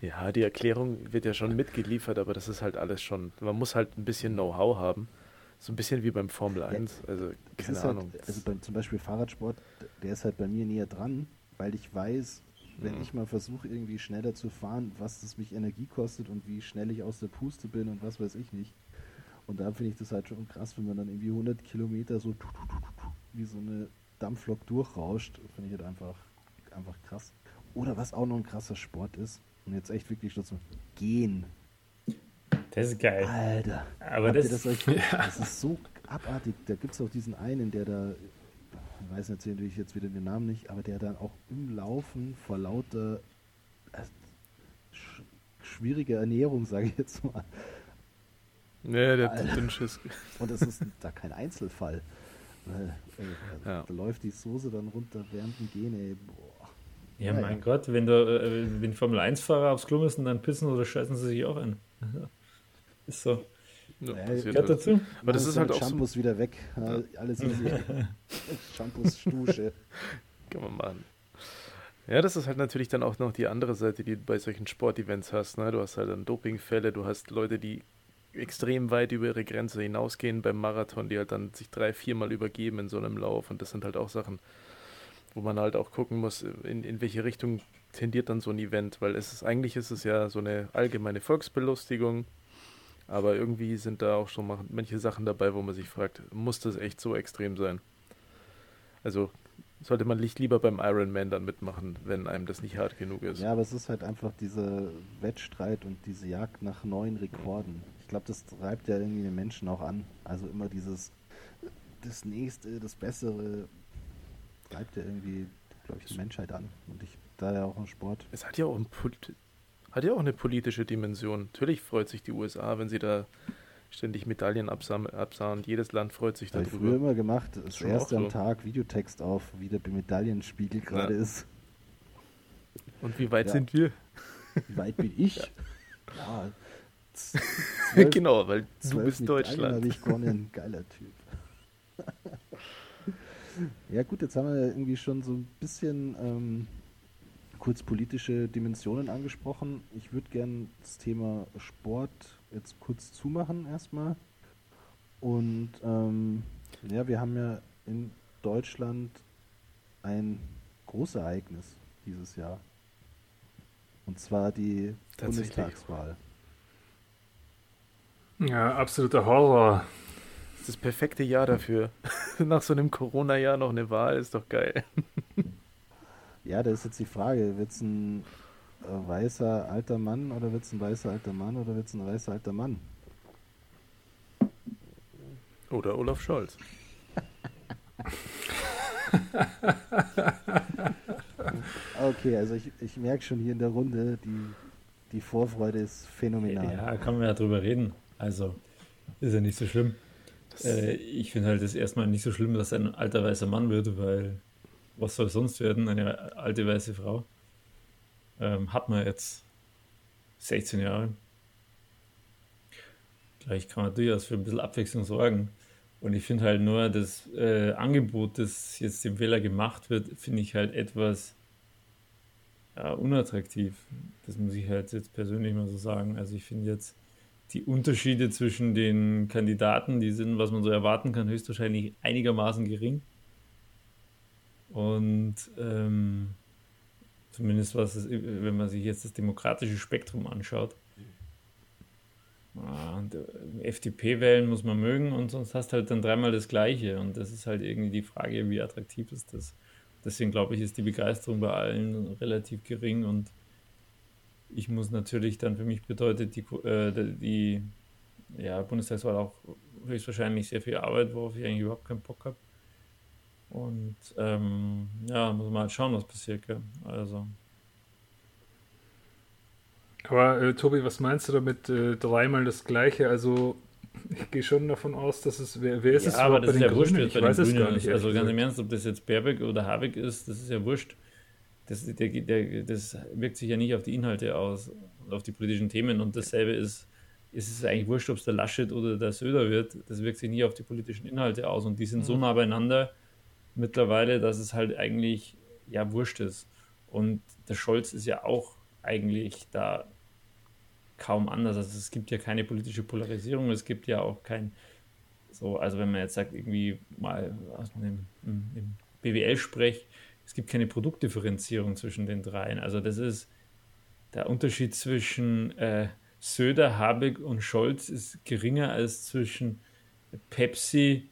ja, die Erklärung wird ja schon mitgeliefert, aber das ist halt alles schon, man muss halt ein bisschen Know-how haben. So ein bisschen wie beim Formel 1. Ja, also, keine halt, Ahnung. also beim, zum Beispiel Fahrradsport, der ist halt bei mir näher dran, weil ich weiß, wenn mhm. ich mal versuche, irgendwie schneller zu fahren, was das mich Energie kostet und wie schnell ich aus der Puste bin und was weiß ich nicht. Und da finde ich das halt schon krass, wenn man dann irgendwie 100 Kilometer so wie so eine Dampflok durchrauscht, finde ich halt einfach, einfach krass. Oder was auch noch ein krasser Sport ist, und jetzt echt wirklich so gehen. Das ist geil. Alter. Aber das, das, euch, ja. das, ist so abartig. Da gibt es auch diesen einen, der da, ich weiß natürlich jetzt wieder den Namen nicht, aber der dann auch im Laufen vor lauter äh, sch schwieriger Ernährung, sage ich jetzt mal. Nee, der hat den Schiss. Und das ist da kein Einzelfall. Weil, ey, ja. Da läuft die Soße dann runter während dem Gehen, ey, boah. Ja, ja mein ja. Gott, wenn, der, äh, wenn Formel-1-Fahrer aufs Klo müssen, dann pissen oder scheißen sie sich auch ein. Ist so. Ja, Ja, passiert Gehört halt. dazu. Aber das ist halt auch so, Shampoos wieder weg. Ja, alles easy. Shampoos, Dusche. kann man machen. Ja, das ist halt natürlich dann auch noch die andere Seite, die du bei solchen Sportevents hast. Ne? Du hast halt dann Dopingfälle, du hast Leute, die extrem weit über ihre Grenze hinausgehen beim Marathon, die halt dann sich drei, viermal übergeben in so einem Lauf. Und das sind halt auch Sachen, wo man halt auch gucken muss, in, in welche Richtung tendiert dann so ein Event, weil es ist eigentlich ist es ja so eine allgemeine Volksbelustigung, aber irgendwie sind da auch schon mal manche Sachen dabei, wo man sich fragt, muss das echt so extrem sein? Also sollte man nicht lieber beim Ironman dann mitmachen, wenn einem das nicht hart genug ist. Ja, aber es ist halt einfach dieser Wettstreit und diese Jagd nach neuen Rekorden. Ich glaube, das treibt ja irgendwie den Menschen auch an. Also immer dieses, das Nächste, das Bessere, treibt ja irgendwie, glaube ich, die Menschheit an. Und ich, da ja auch im Sport. Es hat ja auch, ein, Pol- hat ja auch eine politische Dimension. Natürlich freut sich die USA, wenn sie da ständig Medaillen absahen. Jedes Land freut sich Habe ich früher darüber. immer gemacht, das schon erste am so. Tag Videotext auf, wie der Medaillenspiegel gerade ist. Und wie weit Ja. sind wir? Wie weit bin ich? Ja, z- zwölf- genau, weil du bist Medaillen Deutschland. habe ich gewonnen. Geiler Typ. ja gut, jetzt haben wir irgendwie schon so ein bisschen ähm, kurz politische Dimensionen angesprochen. Ich würde gern das Thema Sport jetzt kurz zumachen erstmal. Und ähm, ja, wir haben ja in Deutschland ein Großereignis dieses Jahr. Und zwar die. Bundestagswahl. Ja, absoluter Horror. Das ist das perfekte Jahr dafür. Nach so einem Corona-Jahr noch eine Wahl ist doch geil. Ja, da ist jetzt die Frage, wird es ein äh, weißer alter Mann oder wird es ein weißer alter Mann oder wird es ein weißer alter Mann? Oder Olaf Scholz. Okay, also ich, ich merke schon hier in der Runde, die, die Vorfreude ist phänomenal. Ja, kann man ja drüber reden. Also, ist ja nicht so schlimm. Äh, ich finde halt es erstmal nicht so schlimm, dass er ein alter weißer Mann wird, weil was soll sonst werden? Eine alte weiße Frau. Ähm, hat man jetzt 16 Jahre. Vielleicht kann man durchaus für ein bisschen Abwechslung sorgen. Und ich finde halt nur, das äh, Angebot, das jetzt dem Wähler gemacht wird, finde ich halt etwas ja, unattraktiv. Das muss ich halt jetzt persönlich mal so sagen. Also ich finde jetzt die Unterschiede zwischen den Kandidaten, die sind, was man so erwarten kann, höchstwahrscheinlich einigermaßen gering. Und ähm, zumindest was es, wenn man sich jetzt das demokratische Spektrum anschaut. Ah, äh, FDP wählen muss man mögen und sonst hast halt dann dreimal das Gleiche. Und das ist halt irgendwie die Frage, wie attraktiv ist das. Deswegen glaube ich, ist die Begeisterung bei allen relativ gering und ich muss natürlich dann für mich bedeutet die, äh, die ja, Bundestagswahl auch höchstwahrscheinlich sehr viel Arbeit, worauf ich eigentlich überhaupt keinen Bock habe. Und ähm, ja, muss man halt schauen, was passiert. Gell? Also, Aber äh, Tobi, was meinst du damit äh, dreimal das Gleiche? Also ich gehe schon davon aus, dass es wer, wer ist es ja, aber überhaupt das ist bei ja den wurscht, Grünen? wer Ich weiß es gar nicht. ist. Also ganz im. Ernst, ob das jetzt Baerbeck oder Habeck ist, das ist ja wurscht. Das, der, der, das wirkt sich ja nicht auf die Inhalte aus, auf die politischen Themen. Und dasselbe ist, ist es eigentlich wurscht, ob es der Laschet oder der Söder wird. Das wirkt sich nie auf die politischen Inhalte aus. Und die sind so nah beieinander mittlerweile, dass es halt eigentlich ja wurscht ist. Und der Scholz ist ja auch eigentlich da kaum anders. Also es gibt ja keine politische Polarisierung, es gibt ja auch kein so, also wenn man jetzt sagt, irgendwie mal aus dem, im BWL-Sprech, es gibt keine Produktdifferenzierung zwischen den dreien. Also das ist der Unterschied zwischen äh, Söder, Habeck und Scholz ist geringer als zwischen Pepsi,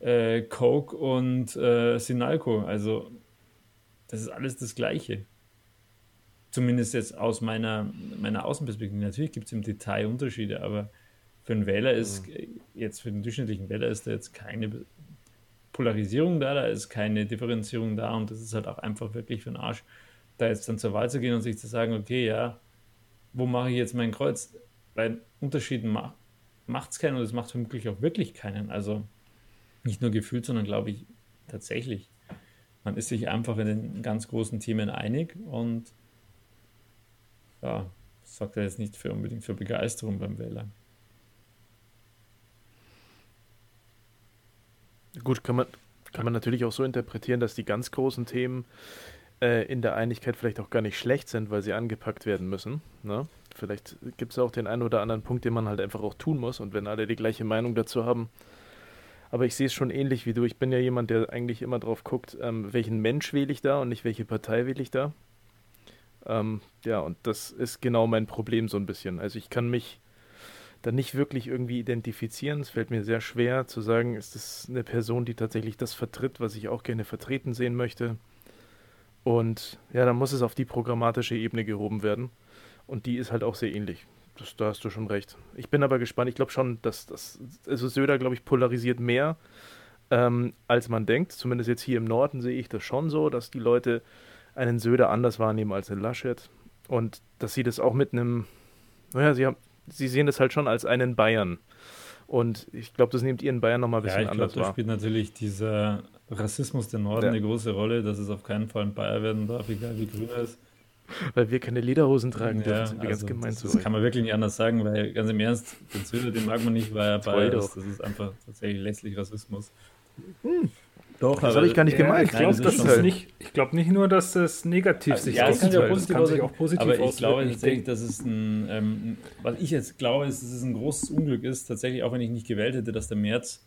äh, Coke und äh, Sinalco. Also das ist alles das Gleiche. Zumindest jetzt aus meiner, meiner Außenperspektive. Natürlich gibt es im Detail Unterschiede, aber für einen Wähler ist, jetzt für den durchschnittlichen Wähler ist da jetzt keine Polarisierung da, da ist keine Differenzierung da und das ist halt auch einfach wirklich für den Arsch, da jetzt dann zur Wahl zu gehen und sich zu sagen, okay, ja, wo mache ich jetzt mein Kreuz? Weil Unterschieden ma macht es keinen und es macht vermutlich auch wirklich keinen. Also nicht nur gefühlt, sondern glaube ich tatsächlich. Man ist sich einfach in den ganz großen Themen einig und ja, sorgt ja jetzt nicht für unbedingt für Begeisterung beim Wähler. Gut, kann man, kann man natürlich auch so interpretieren, dass die ganz großen Themen äh, in der Einigkeit vielleicht auch gar nicht schlecht sind, weil sie angepackt werden müssen. Ne? Vielleicht gibt es auch den einen oder anderen Punkt, den man halt einfach auch tun muss. Und wenn alle die gleiche Meinung dazu haben, aber ich sehe es schon ähnlich wie du. Ich bin ja jemand, der eigentlich immer drauf guckt, ähm, welchen Mensch wähle ich da und nicht welche Partei wähle ich da. Ähm, ja, und das ist genau mein Problem so ein bisschen. Also ich kann mich da nicht wirklich irgendwie identifizieren. Es fällt mir sehr schwer zu sagen, ist das eine Person, die tatsächlich das vertritt, was ich auch gerne vertreten sehen möchte. Und ja, dann muss es auf die programmatische Ebene gehoben werden. Und die ist halt auch sehr ähnlich. Das, da hast du schon recht. Ich bin aber gespannt. Ich glaube schon, dass das, also Söder, glaube ich, polarisiert mehr, ähm, als man denkt. Zumindest jetzt hier im Norden sehe ich das schon so, dass die Leute einen Söder anders wahrnehmen als einen Laschet. Und dass sie das auch mit einem, naja, sie haben, sie sehen das halt schon als einen Bayern. Und ich glaube, das nimmt ihren Bayern nochmal ein bisschen ja, ich anders glaub. Da spielt natürlich dieser Rassismus der Norden ja. eine große Rolle, dass es auf keinen Fall ein Bayer werden darf, egal wie grün er ist. Weil wir keine Lederhosen tragen dürfen, ja, sind wir also ganz gemein zu Das kann man wirklich nicht anders sagen, weil ganz im Ernst, den Söder, den mag man nicht, weil er Bayer ist. Das ist einfach tatsächlich letztlich Rassismus. Hm. Doch, das habe ich gar nicht ja, gemeint. Ich glaube halt nicht, glaub nicht nur, dass das negativ also, sich ja, auswirkt, ja positiv kann sich auch positiv Aber ich glaube tatsächlich, dass es ein, ähm, was ich jetzt glaube, ist, dass es ein großes Unglück ist, tatsächlich, auch wenn ich nicht gewählt hätte, dass der März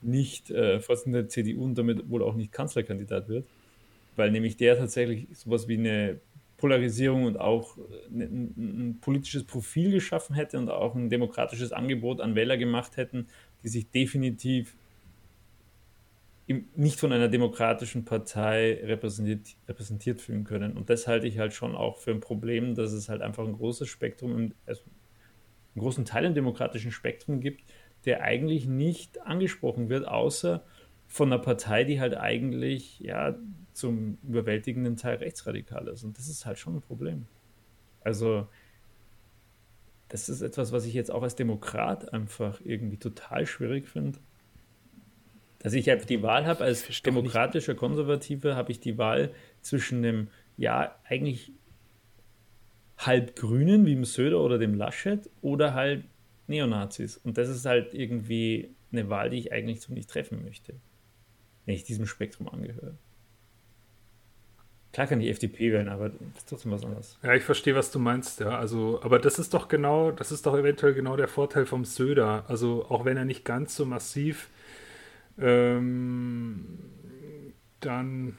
nicht äh, Vorsitzender der CDU und damit wohl auch nicht Kanzlerkandidat wird, weil nämlich der tatsächlich sowas wie eine Polarisierung und auch ein, ein, politisches Profil geschaffen hätte und auch ein demokratisches Angebot an Wähler gemacht hätten, die sich definitiv im, nicht von einer demokratischen Partei repräsentiert, repräsentiert fühlen können. Und das halte ich halt schon auch für ein Problem, dass es halt einfach ein großes Spektrum, also einen großen Teil im demokratischen Spektrum gibt, der eigentlich nicht angesprochen wird, außer von einer Partei, die halt eigentlich ja zum überwältigenden Teil rechtsradikal ist. Und das ist halt schon ein Problem. Also, das ist etwas, was ich jetzt auch als Demokrat einfach irgendwie total schwierig finde. Dass ich einfach die Wahl habe, als demokratischer Konservativer habe ich die Wahl zwischen dem, ja, eigentlich halb Grünen wie dem Söder oder dem Laschet oder halt Neonazis. Und das ist halt irgendwie eine Wahl, die ich eigentlich so nicht treffen möchte, wenn ich diesem Spektrum angehöre. Klar kann die FDP wählen, aber das ist trotzdem was anderes. Ja, ich verstehe, was du meinst, ja. Also, aber das ist doch genau, das ist doch eventuell genau der Vorteil vom Söder. Also, auch wenn er nicht ganz so massiv ähm, dann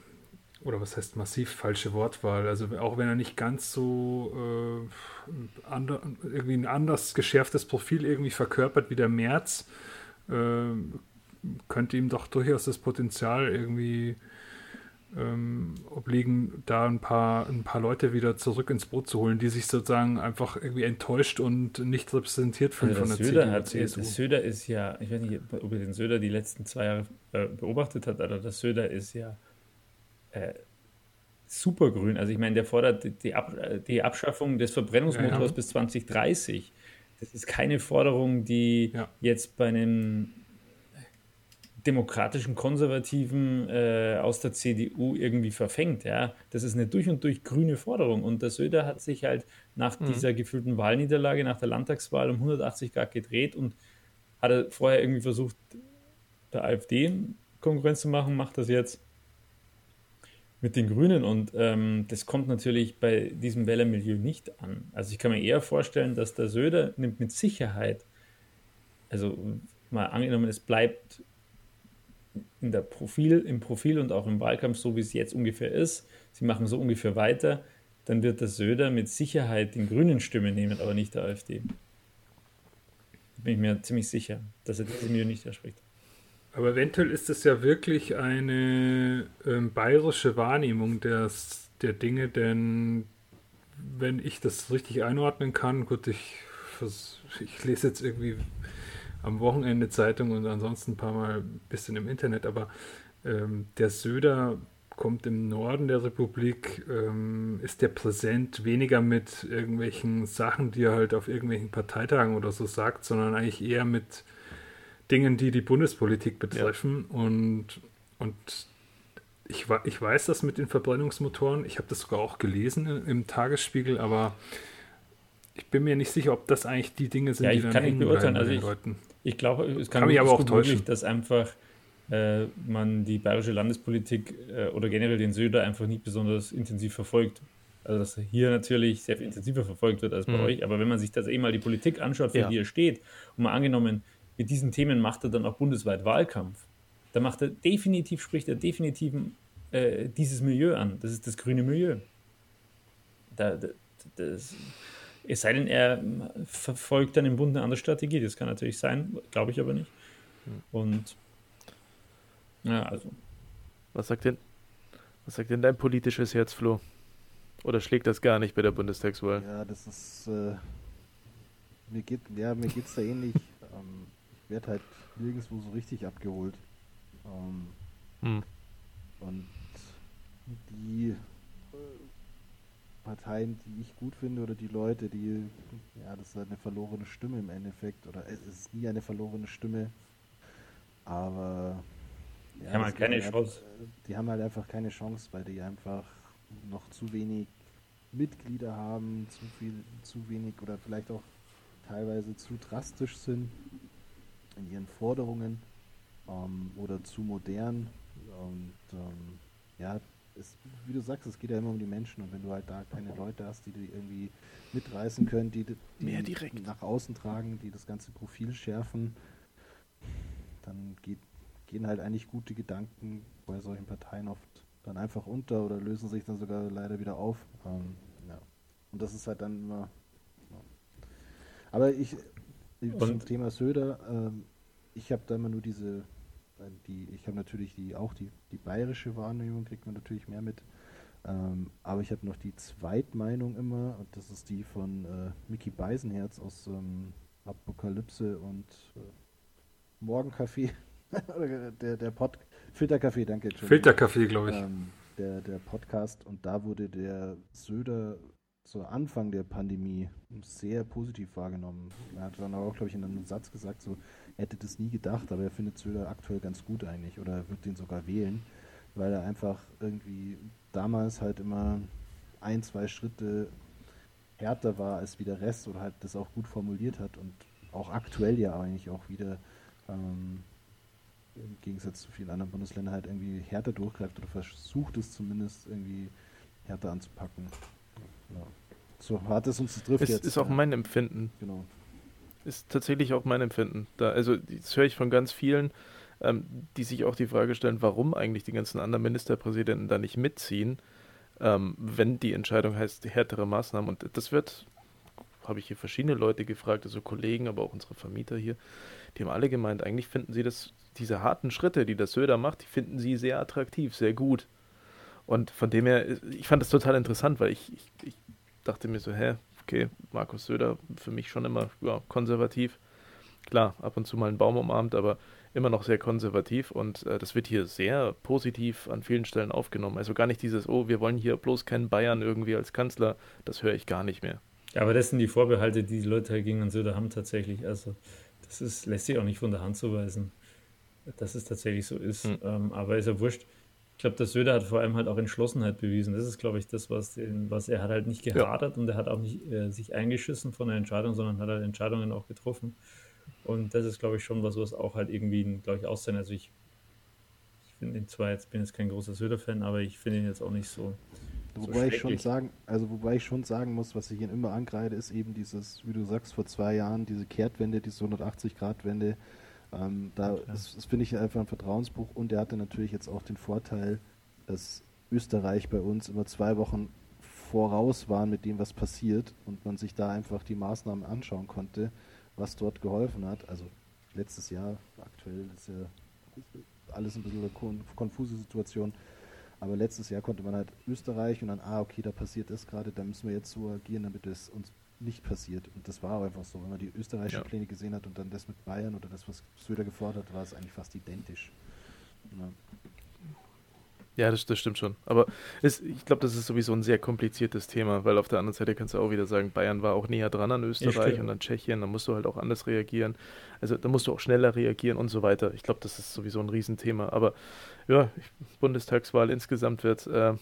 oder was heißt massiv falsche Wortwahl, also auch wenn er nicht ganz so äh, ander, irgendwie ein anders geschärftes Profil irgendwie verkörpert wie der März, äh, könnte ihm doch durchaus das Potenzial irgendwie ähm, obliegen, da ein paar, ein paar Leute wieder zurück ins Boot zu holen, die sich sozusagen einfach irgendwie enttäuscht und nicht repräsentiert fühlen also von der Söder hat, CSU. Der Söder ist ja, ich weiß nicht, ob ihr den Söder die letzten zwei Jahre äh, beobachtet habt, aber der Söder ist ja äh, supergrün. Also ich meine, der fordert die, Ab die Abschaffung des Verbrennungsmotors ja, ja. bis 2030. Das ist keine Forderung, die ja. jetzt bei einem demokratischen Konservativen äh, aus der CDU irgendwie verfängt. Ja? Das ist eine durch und durch grüne Forderung. Und der Söder hat sich halt nach mhm. dieser gefühlten Wahlniederlage, nach der Landtagswahl um 180 Grad gedreht und hatte vorher irgendwie versucht, der AfD Konkurrenz zu machen, macht das jetzt mit den Grünen und ähm, das kommt natürlich bei diesem Wählermilieu nicht an. Also ich kann mir eher vorstellen, dass der Söder nimmt mit Sicherheit, also mal angenommen, es bleibt in der Profil, im Profil und auch im Wahlkampf so, wie es jetzt ungefähr ist, sie machen so ungefähr weiter, dann wird der Söder mit Sicherheit den Grünen Stimme nehmen, aber nicht der AfD. Bin ich mir ziemlich sicher, dass er diesem Milieu nicht erspricht. Aber eventuell ist es ja wirklich eine ähm, bayerische Wahrnehmung des, der Dinge, denn wenn ich das richtig einordnen kann, gut, ich, ich lese jetzt irgendwie am Wochenende Zeitung und ansonsten ein paar Mal ein bisschen im Internet, aber ähm, der Söder kommt im Norden der Republik, ähm, ist der präsent weniger mit irgendwelchen Sachen, die er halt auf irgendwelchen Parteitagen oder so sagt, sondern eigentlich eher mit Dingen, die die Bundespolitik betreffen. Ja. Und, und ich, ich weiß das mit den Verbrennungsmotoren. Ich habe das sogar auch gelesen im Tagesspiegel, aber ich bin mir nicht sicher, ob das eigentlich die Dinge sind, ja, die dann kann nicht beurteilen. Also ich, ich, glaube, es kann, kann mich aber auch täuschen, dass einfach äh, man die bayerische Landespolitik äh, oder generell den Söder einfach nicht besonders intensiv verfolgt. Also dass hier natürlich sehr viel intensiver verfolgt wird als bei mhm. euch, aber wenn man sich das eh mal die Politik anschaut, für ja. die er steht, und mal angenommen, mit diesen Themen macht er dann auch bundesweit Wahlkampf, da macht er definitiv, spricht er definitiv äh, dieses Milieu an. Das ist das grüne Milieu. Da, da, das, es sei denn, er verfolgt dann im Bund eine andere Strategie. Das kann natürlich sein, glaube ich aber nicht. Hm. Und ja, also. Was sagt denn, was sagt denn dein politisches Herz, Flo? Oder schlägt das gar nicht bei der Bundestagswahl? Ja, das ist. Äh, mir geht ja, mir geht's da ähnlich. ähm, ich werde halt nirgendwo so richtig abgeholt. Ähm, hm. Und die Parteien, die ich gut finde, oder die Leute, die, ja, das ist halt eine verlorene Stimme im Endeffekt, oder es ist nie eine verlorene Stimme, aber ja, die haben halt keine halt, Chance. Die haben halt einfach keine Chance, weil die einfach noch zu wenig Mitglieder haben, zu viel, zu wenig oder vielleicht auch teilweise zu drastisch sind in ihren Forderungen ähm, oder zu modern. Und ähm, ja, es, wie du sagst, es geht ja immer um die Menschen und wenn du halt da keine Leute hast, die die irgendwie mitreißen können, die, die Mehr direkt. nach außen tragen, die das ganze Profil schärfen, dann geht, gehen halt eigentlich gute Gedanken bei solchen Parteien oft dann einfach unter oder lösen sich dann sogar leider wieder auf. Ähm, ja. Und das ist halt dann immer. Ja. Aber ich, zum Thema Söder, ähm, ich habe da immer nur diese die, ich habe natürlich die auch die, die bayerische Wahrnehmung, kriegt man natürlich mehr mit. Ähm, aber ich habe noch die Zweitmeinung immer, und das ist die von äh, Mickey Beisenherz aus ähm, Apokalypse und äh, Morgencafé. der, der Pod Filterkaffee, danke. Filterkaffee, glaube ich. Ähm, der, der Podcast und da wurde der Söder zu Anfang der Pandemie sehr positiv wahrgenommen. Er hat dann auch, glaube ich, in einem Satz gesagt, so, er hätte das nie gedacht, aber er findet Söder aktuell ganz gut eigentlich oder er wird den sogar wählen, weil er einfach irgendwie damals halt immer ein, zwei Schritte härter war als wie der Rest oder halt das auch gut formuliert hat und auch aktuell ja eigentlich auch wieder ähm, im Gegensatz zu vielen anderen Bundesländern halt irgendwie härter durchgreift oder versucht es zumindest irgendwie härter anzupacken. Ja. So hart es uns trifft es jetzt. Ist auch mein Empfinden. Genau. Ist tatsächlich auch mein Empfinden. Da, also das höre ich von ganz vielen, ähm, die sich auch die Frage stellen, warum eigentlich die ganzen anderen Ministerpräsidenten da nicht mitziehen, ähm, wenn die Entscheidung heißt, härtere Maßnahmen. Und das wird, habe ich hier verschiedene Leute gefragt, also Kollegen, aber auch unsere Vermieter hier, die haben alle gemeint, eigentlich finden sie das, diese harten Schritte, die das Söder macht, die finden sie sehr attraktiv, sehr gut. Und von dem her, ich fand das total interessant, weil ich, ich, ich dachte mir so, hä, okay, Markus Söder für mich schon immer ja, konservativ. Klar, ab und zu mal einen Baum umarmt, aber immer noch sehr konservativ und äh, das wird hier sehr positiv an vielen Stellen aufgenommen. Also gar nicht dieses, oh, wir wollen hier bloß keinen Bayern irgendwie als Kanzler, das höre ich gar nicht mehr. Ja, aber das sind die Vorbehalte, die die Leute gegen Söder haben tatsächlich. Also das ist, lässt sich auch nicht von der Hand zuweisen, dass es tatsächlich so ist. Hm. Ähm, aber ist ja wurscht glaube, der Söder hat vor allem halt auch Entschlossenheit bewiesen. Das ist, glaube ich, das, was, den, was er hat halt nicht gehadert ja. und er hat auch nicht äh, sich eingeschissen von der Entscheidung, sondern hat halt Entscheidungen auch getroffen. Und das ist, glaube ich, schon was, was auch halt irgendwie, glaube ich, aussehen. Also ich, ich finde ihn zwar jetzt, bin jetzt kein großer Söder-Fan, aber ich finde ihn jetzt auch nicht so. Wobei so ich schon sagen, also wobei ich schon sagen muss, was ich ihn immer angreife, ist eben dieses, wie du sagst, vor zwei Jahren, diese Kehrtwende, diese 180-Grad-Wende, ähm, da ist, das finde ich einfach ein Vertrauensbruch und er hatte natürlich jetzt auch den Vorteil, dass Österreich bei uns immer zwei Wochen voraus war mit dem, was passiert und man sich da einfach die Maßnahmen anschauen konnte, was dort geholfen hat. Also letztes Jahr, aktuell ist ja alles ein bisschen eine konfuse Situation, aber letztes Jahr konnte man halt Österreich und dann, ah, okay, da passiert das gerade, da müssen wir jetzt so agieren, damit es uns nicht passiert. Und das war einfach so. Wenn man die österreichische ja. Pläne gesehen hat und dann das mit Bayern oder das, was Söder gefordert hat, war es eigentlich fast identisch. Ja. Ja, das, das stimmt schon. Aber es, ich glaube, das ist sowieso ein sehr kompliziertes Thema, weil auf der anderen Seite kannst du auch wieder sagen, Bayern war auch näher dran an Österreich und an Tschechien, da musst du halt auch anders reagieren. Also da musst du auch schneller reagieren und so weiter. Ich glaube, das ist sowieso ein Riesenthema. Aber ja, Bundestagswahl insgesamt wird äh,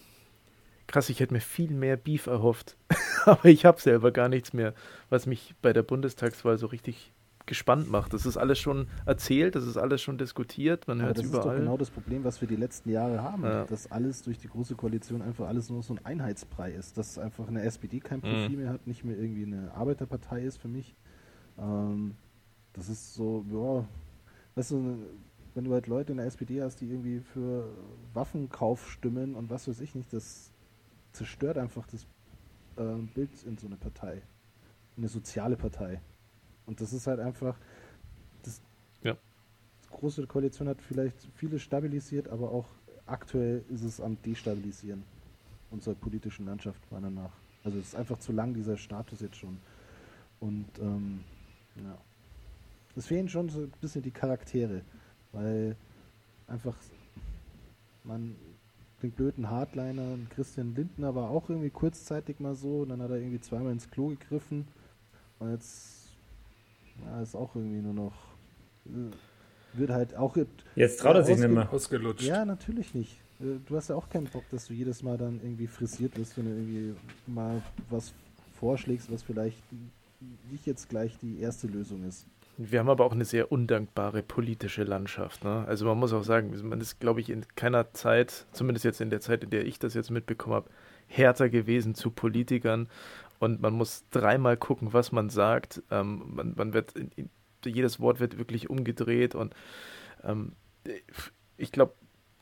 krass, ich hätte mir viel mehr Beef erhofft. Aber ich habe selber gar nichts mehr, was mich bei der Bundestagswahl so richtig gespannt macht. Das ist alles schon erzählt, das ist alles schon diskutiert, man hört es überall. Das ist doch genau das Problem, was wir die letzten Jahre haben, ja. dass alles durch die große Koalition einfach alles nur so ein Einheitsbrei ist, dass einfach eine SPD kein. Profil mhm. mehr hat, nicht mehr irgendwie eine Arbeiterpartei ist für mich. Ähm, das ist so, ja, weißt du, wenn du halt Leute in der SPD hast, die irgendwie für Waffenkauf stimmen und was weiß ich nicht, das zerstört einfach das äh, Bild in so eine Partei. Eine soziale Partei. Und das ist halt einfach, das, ja. große Koalition hat vielleicht viele stabilisiert, aber auch aktuell ist es am Destabilisieren unserer politischen Landschaft meiner nach. Also es ist einfach zu lang, dieser Status jetzt schon. Und ähm, ja. Es fehlen schon so ein bisschen die Charaktere, weil einfach man den blöden Hardliner, Christian Lindner war auch irgendwie kurzzeitig mal so, und dann hat er irgendwie zweimal ins Klo gegriffen und jetzt ja, ist auch irgendwie nur noch äh, wird halt auch jetzt traut er sich nicht mehr ausgelutscht. Ja, natürlich nicht. Äh, du hast ja auch keinen Bock, dass du jedes Mal dann irgendwie frisiert wirst, wenn du irgendwie mal was vorschlägst, was vielleicht nicht jetzt gleich die erste Lösung ist. Wir haben aber auch eine sehr undankbare politische Landschaft. Ne? Also man muss auch sagen, man ist, glaube ich, in keiner Zeit, zumindest jetzt in der Zeit, in der ich das jetzt mitbekommen habe, härter gewesen zu Politikern. Und man muss dreimal gucken, was man sagt. Ähm, man, man, wird, jedes Wort wird wirklich umgedreht. Und ähm, ich glaube,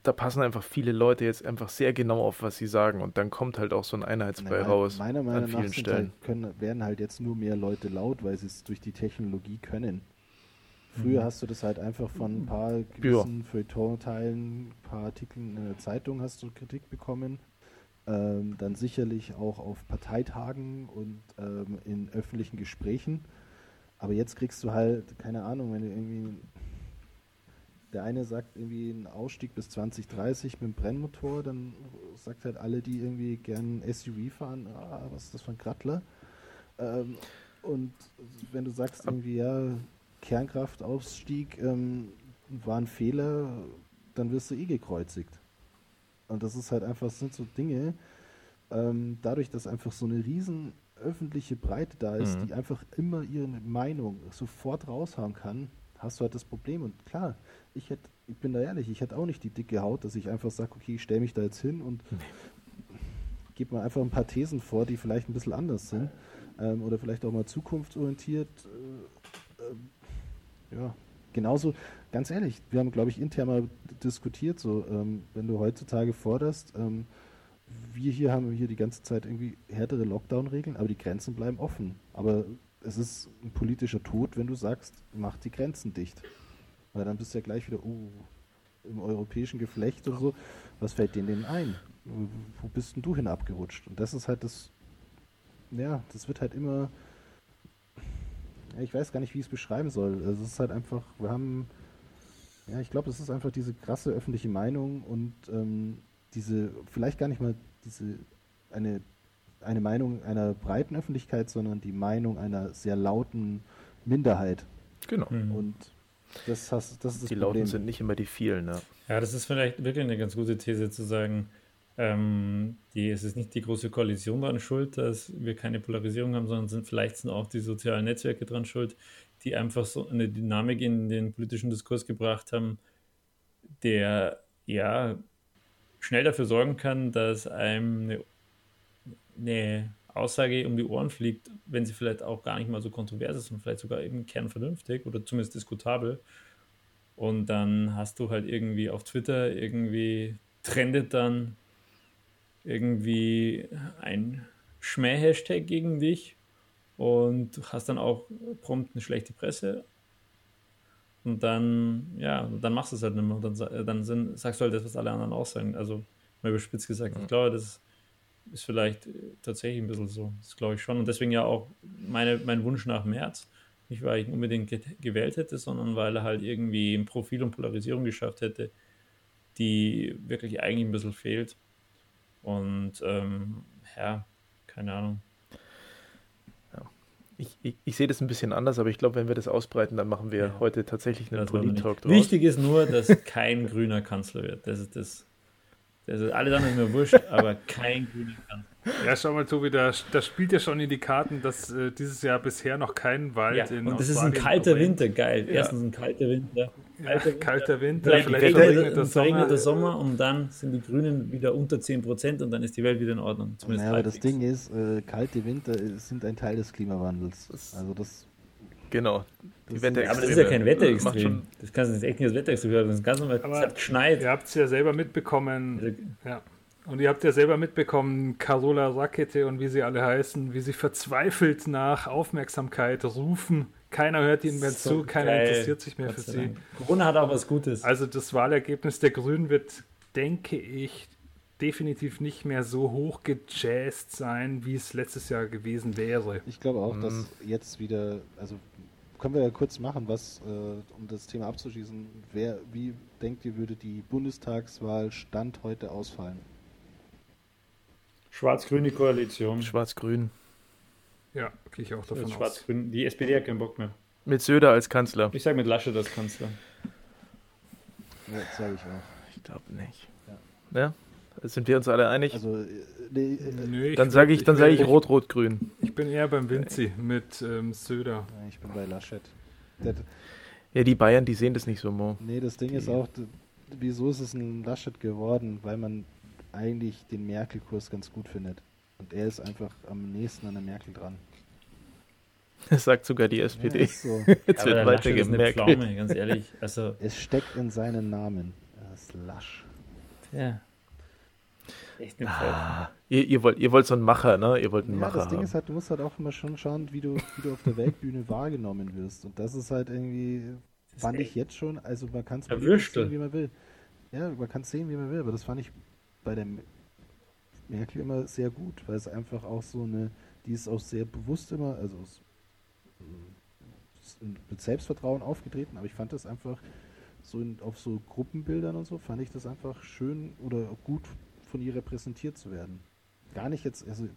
da passen einfach viele Leute jetzt einfach sehr genau auf, was sie sagen und dann kommt halt auch so ein Einheitsbrei raus. Meiner Meinung an vielen nach Stellen. Halt, können, werden halt jetzt nur mehr Leute laut, weil sie es durch die Technologie können. Früher mhm. hast du das halt einfach von ein paar gewissen ja. Feuilleton-Teilen, ein paar Artikeln in der Zeitung hast du Kritik bekommen. Ähm, dann sicherlich auch auf Parteitagen und ähm, in öffentlichen Gesprächen. Aber jetzt kriegst du halt, keine Ahnung, wenn du irgendwie der eine sagt irgendwie einen Ausstieg bis 2030 mit dem Brennmotor, dann sagt halt alle, die irgendwie gern SUV fahren, ah, was ist das für ein Krattler? Ähm, und wenn du sagst irgendwie, ja, Kernkraftausstieg ähm, war ein Fehler, dann wirst du eh gekreuzigt. Und das ist halt einfach, das sind so Dinge, ähm, dadurch, dass einfach so eine riesen öffentliche Breite da ist, mhm. die einfach immer ihre Meinung sofort raushauen kann, hast du halt das Problem. Und klar, ich hätte, ich bin da ehrlich, ich hätte auch nicht die dicke Haut, dass ich einfach sage, okay, ich stelle mich da jetzt hin und gebe mir einfach ein paar Thesen vor, die vielleicht ein bisschen anders sind. Ähm, oder vielleicht auch mal zukunftsorientiert. Äh, äh, ja, genauso, ganz ehrlich, wir haben, glaube ich, intern mal diskutiert, so, ähm, wenn du heutzutage forderst, ähm, wir hier haben hier die ganze Zeit irgendwie härtere Lockdown-Regeln, aber die Grenzen bleiben offen. Aber es ist ein politischer Tod, wenn du sagst, mach die Grenzen dicht. Weil dann bist du ja gleich wieder, uh, im europäischen Geflecht oder so. Was fällt denen denn ein? Wo bist denn du hin abgerutscht? Und das ist halt das, ja, das wird halt immer, ja, ich weiß gar nicht, wie ich es beschreiben soll. Also es ist halt einfach, wir haben, ja, ich glaube, es ist einfach diese krasse öffentliche Meinung und ähm, diese, vielleicht gar nicht mal diese, eine eine Meinung einer breiten Öffentlichkeit, sondern die Meinung einer sehr lauten Minderheit. Genau. Mhm. Und das, hast, das ist das Die Problem. Lauten sind nicht immer die vielen, ne? Ja, das ist vielleicht wirklich eine ganz gute These zu sagen, ähm, die, es ist nicht die große Koalition daran schuld, dass wir keine Polarisierung haben, sondern sind vielleicht sind auch die sozialen Netzwerke dran schuld, die einfach so eine Dynamik in den politischen Diskurs gebracht haben, der ja schnell dafür sorgen kann, dass einem eine eine Aussage um die Ohren fliegt, wenn sie vielleicht auch gar nicht mal so kontrovers ist und vielleicht sogar eben kernvernünftig oder zumindest diskutabel. Und dann hast du halt irgendwie auf Twitter irgendwie trendet dann irgendwie ein Schmäh-Hashtag gegen dich und hast dann auch prompt eine schlechte Presse. Und dann, ja, dann machst du es halt nicht mehr. Dann, dann sind, sagst du halt das, was alle anderen auch sagen. Also, mal überspitzt gesagt, ich glaube, das ist vielleicht äh, tatsächlich ein bisschen so. Das glaube ich schon. Und deswegen ja auch meine, mein Wunsch nach März. Nicht, weil ich ihn unbedingt gewählt hätte, sondern weil er halt irgendwie ein Profil und Polarisierung geschafft hätte, die wirklich eigentlich ein bisschen fehlt. Und ähm, ja, keine Ahnung. Ich, ich, ich, sehe das ein bisschen anders, aber ich glaube, wenn wir das ausbreiten, dann machen wir ja. heute tatsächlich einen Polit-Talk draus. Wichtig ist nur, dass kein grüner Kanzler wird. Das ist das. Also alles andere ist mir wurscht, aber kein grüner Kanzler. Ja, schau mal, Tobi, da, da spielt ja schon in die Karten, dass äh, dieses Jahr bisher noch kein Wald Ja, in und das ist ein kalter. Winter, geil. Ja. Erstens ein kalter Winter. Ja, kalter Winter, Vielleicht vielleicht regnet regnet der es verregneter Sommer. Sommer und dann sind die Grünen wieder unter 10% und dann ist die Welt wieder in Ordnung. Zumindest Naja, aber das. Ding ist, äh, kalte Winter sind ein Teil des Klimawandels. Also das, Genau. Die Das- Wetterextreme. Aber das ist ja kein Wetterextrem. Das kannst du jetzt echt nicht als Wetterextrem hören. Das ist ganz normal. Aber Es hat geschneit. Ihr habt es ja selber mitbekommen. Also, Ja. Und ihr habt ja selber mitbekommen, Carola Rakete und wie sie alle heißen, wie sie verzweifelt nach Aufmerksamkeit rufen. Keiner hört ihnen mehr So zu, keiner geil. interessiert sich mehr Gott für sie. Corona hat auch was Gutes. Also das Wahlergebnis der Grünen wird, denke ich, definitiv nicht mehr so hoch gejazzt sein, wie es letztes Jahr gewesen wäre. ich glaube auch, Mhm. dass jetzt wieder, also können wir ja kurz machen, was, äh, um das Thema abzuschließen, wer, wie denkt ihr, würde die Bundestagswahl Stand heute ausfallen? Schwarz-grüne Koalition. Schwarz-Grün. Ja, gehe ich auch davon aus. Schwarz-grün. Die SPD hat keinen Bock mehr. Mit Söder als Kanzler. Ich sage mit Laschet als Kanzler. Ja, sage ich auch. Ich glaube nicht. Ja. Sind wir uns alle einig? Also, äh, nee, äh, Nö, ich dann sage ich, dann sage ich bin- Rot-Rot-Grün. Ich bin eher beim Vinci mit ähm, Söder. ich bin bei Laschet. Der, Ja, die Bayern, die sehen das nicht so, Mo. nee, das Ding ist auch, wieso ist es ein Laschet geworden? Weil man eigentlich den Merkel-Kurs ganz gut findet. Und er ist einfach am nächsten an der Merkel dran. Das sagt sogar die Ja, SPD. ist so. Jetzt Aber wird weiter gemerkt. Pflaume, ganz ehrlich. Also, Es steckt in seinem Namen. Er ist lasch. ja. Echt Pflaume. Ah, ihr, ihr, wollt, ihr wollt so einen Macher, ne? Ihr wollt einen Ja, Macher das Ding haben. ist halt, du musst halt auch immer schon schauen, wie du, wie du auf der Weltbühne wahrgenommen wirst. Und das ist halt irgendwie, ist fand ich jetzt schon, also man kann es sehen, wie man will. Ja, man kann es sehen, wie man will, aber das fand ich bei der Merkel immer sehr gut, weil es einfach auch so eine, die ist auch sehr bewusst immer, also aus, äh, mit Selbstvertrauen aufgetreten, aber ich fand das einfach so in, auf so Gruppenbildern und so, fand ich das einfach schön oder gut von ihr repräsentiert zu werden. Gar nicht jetzt, also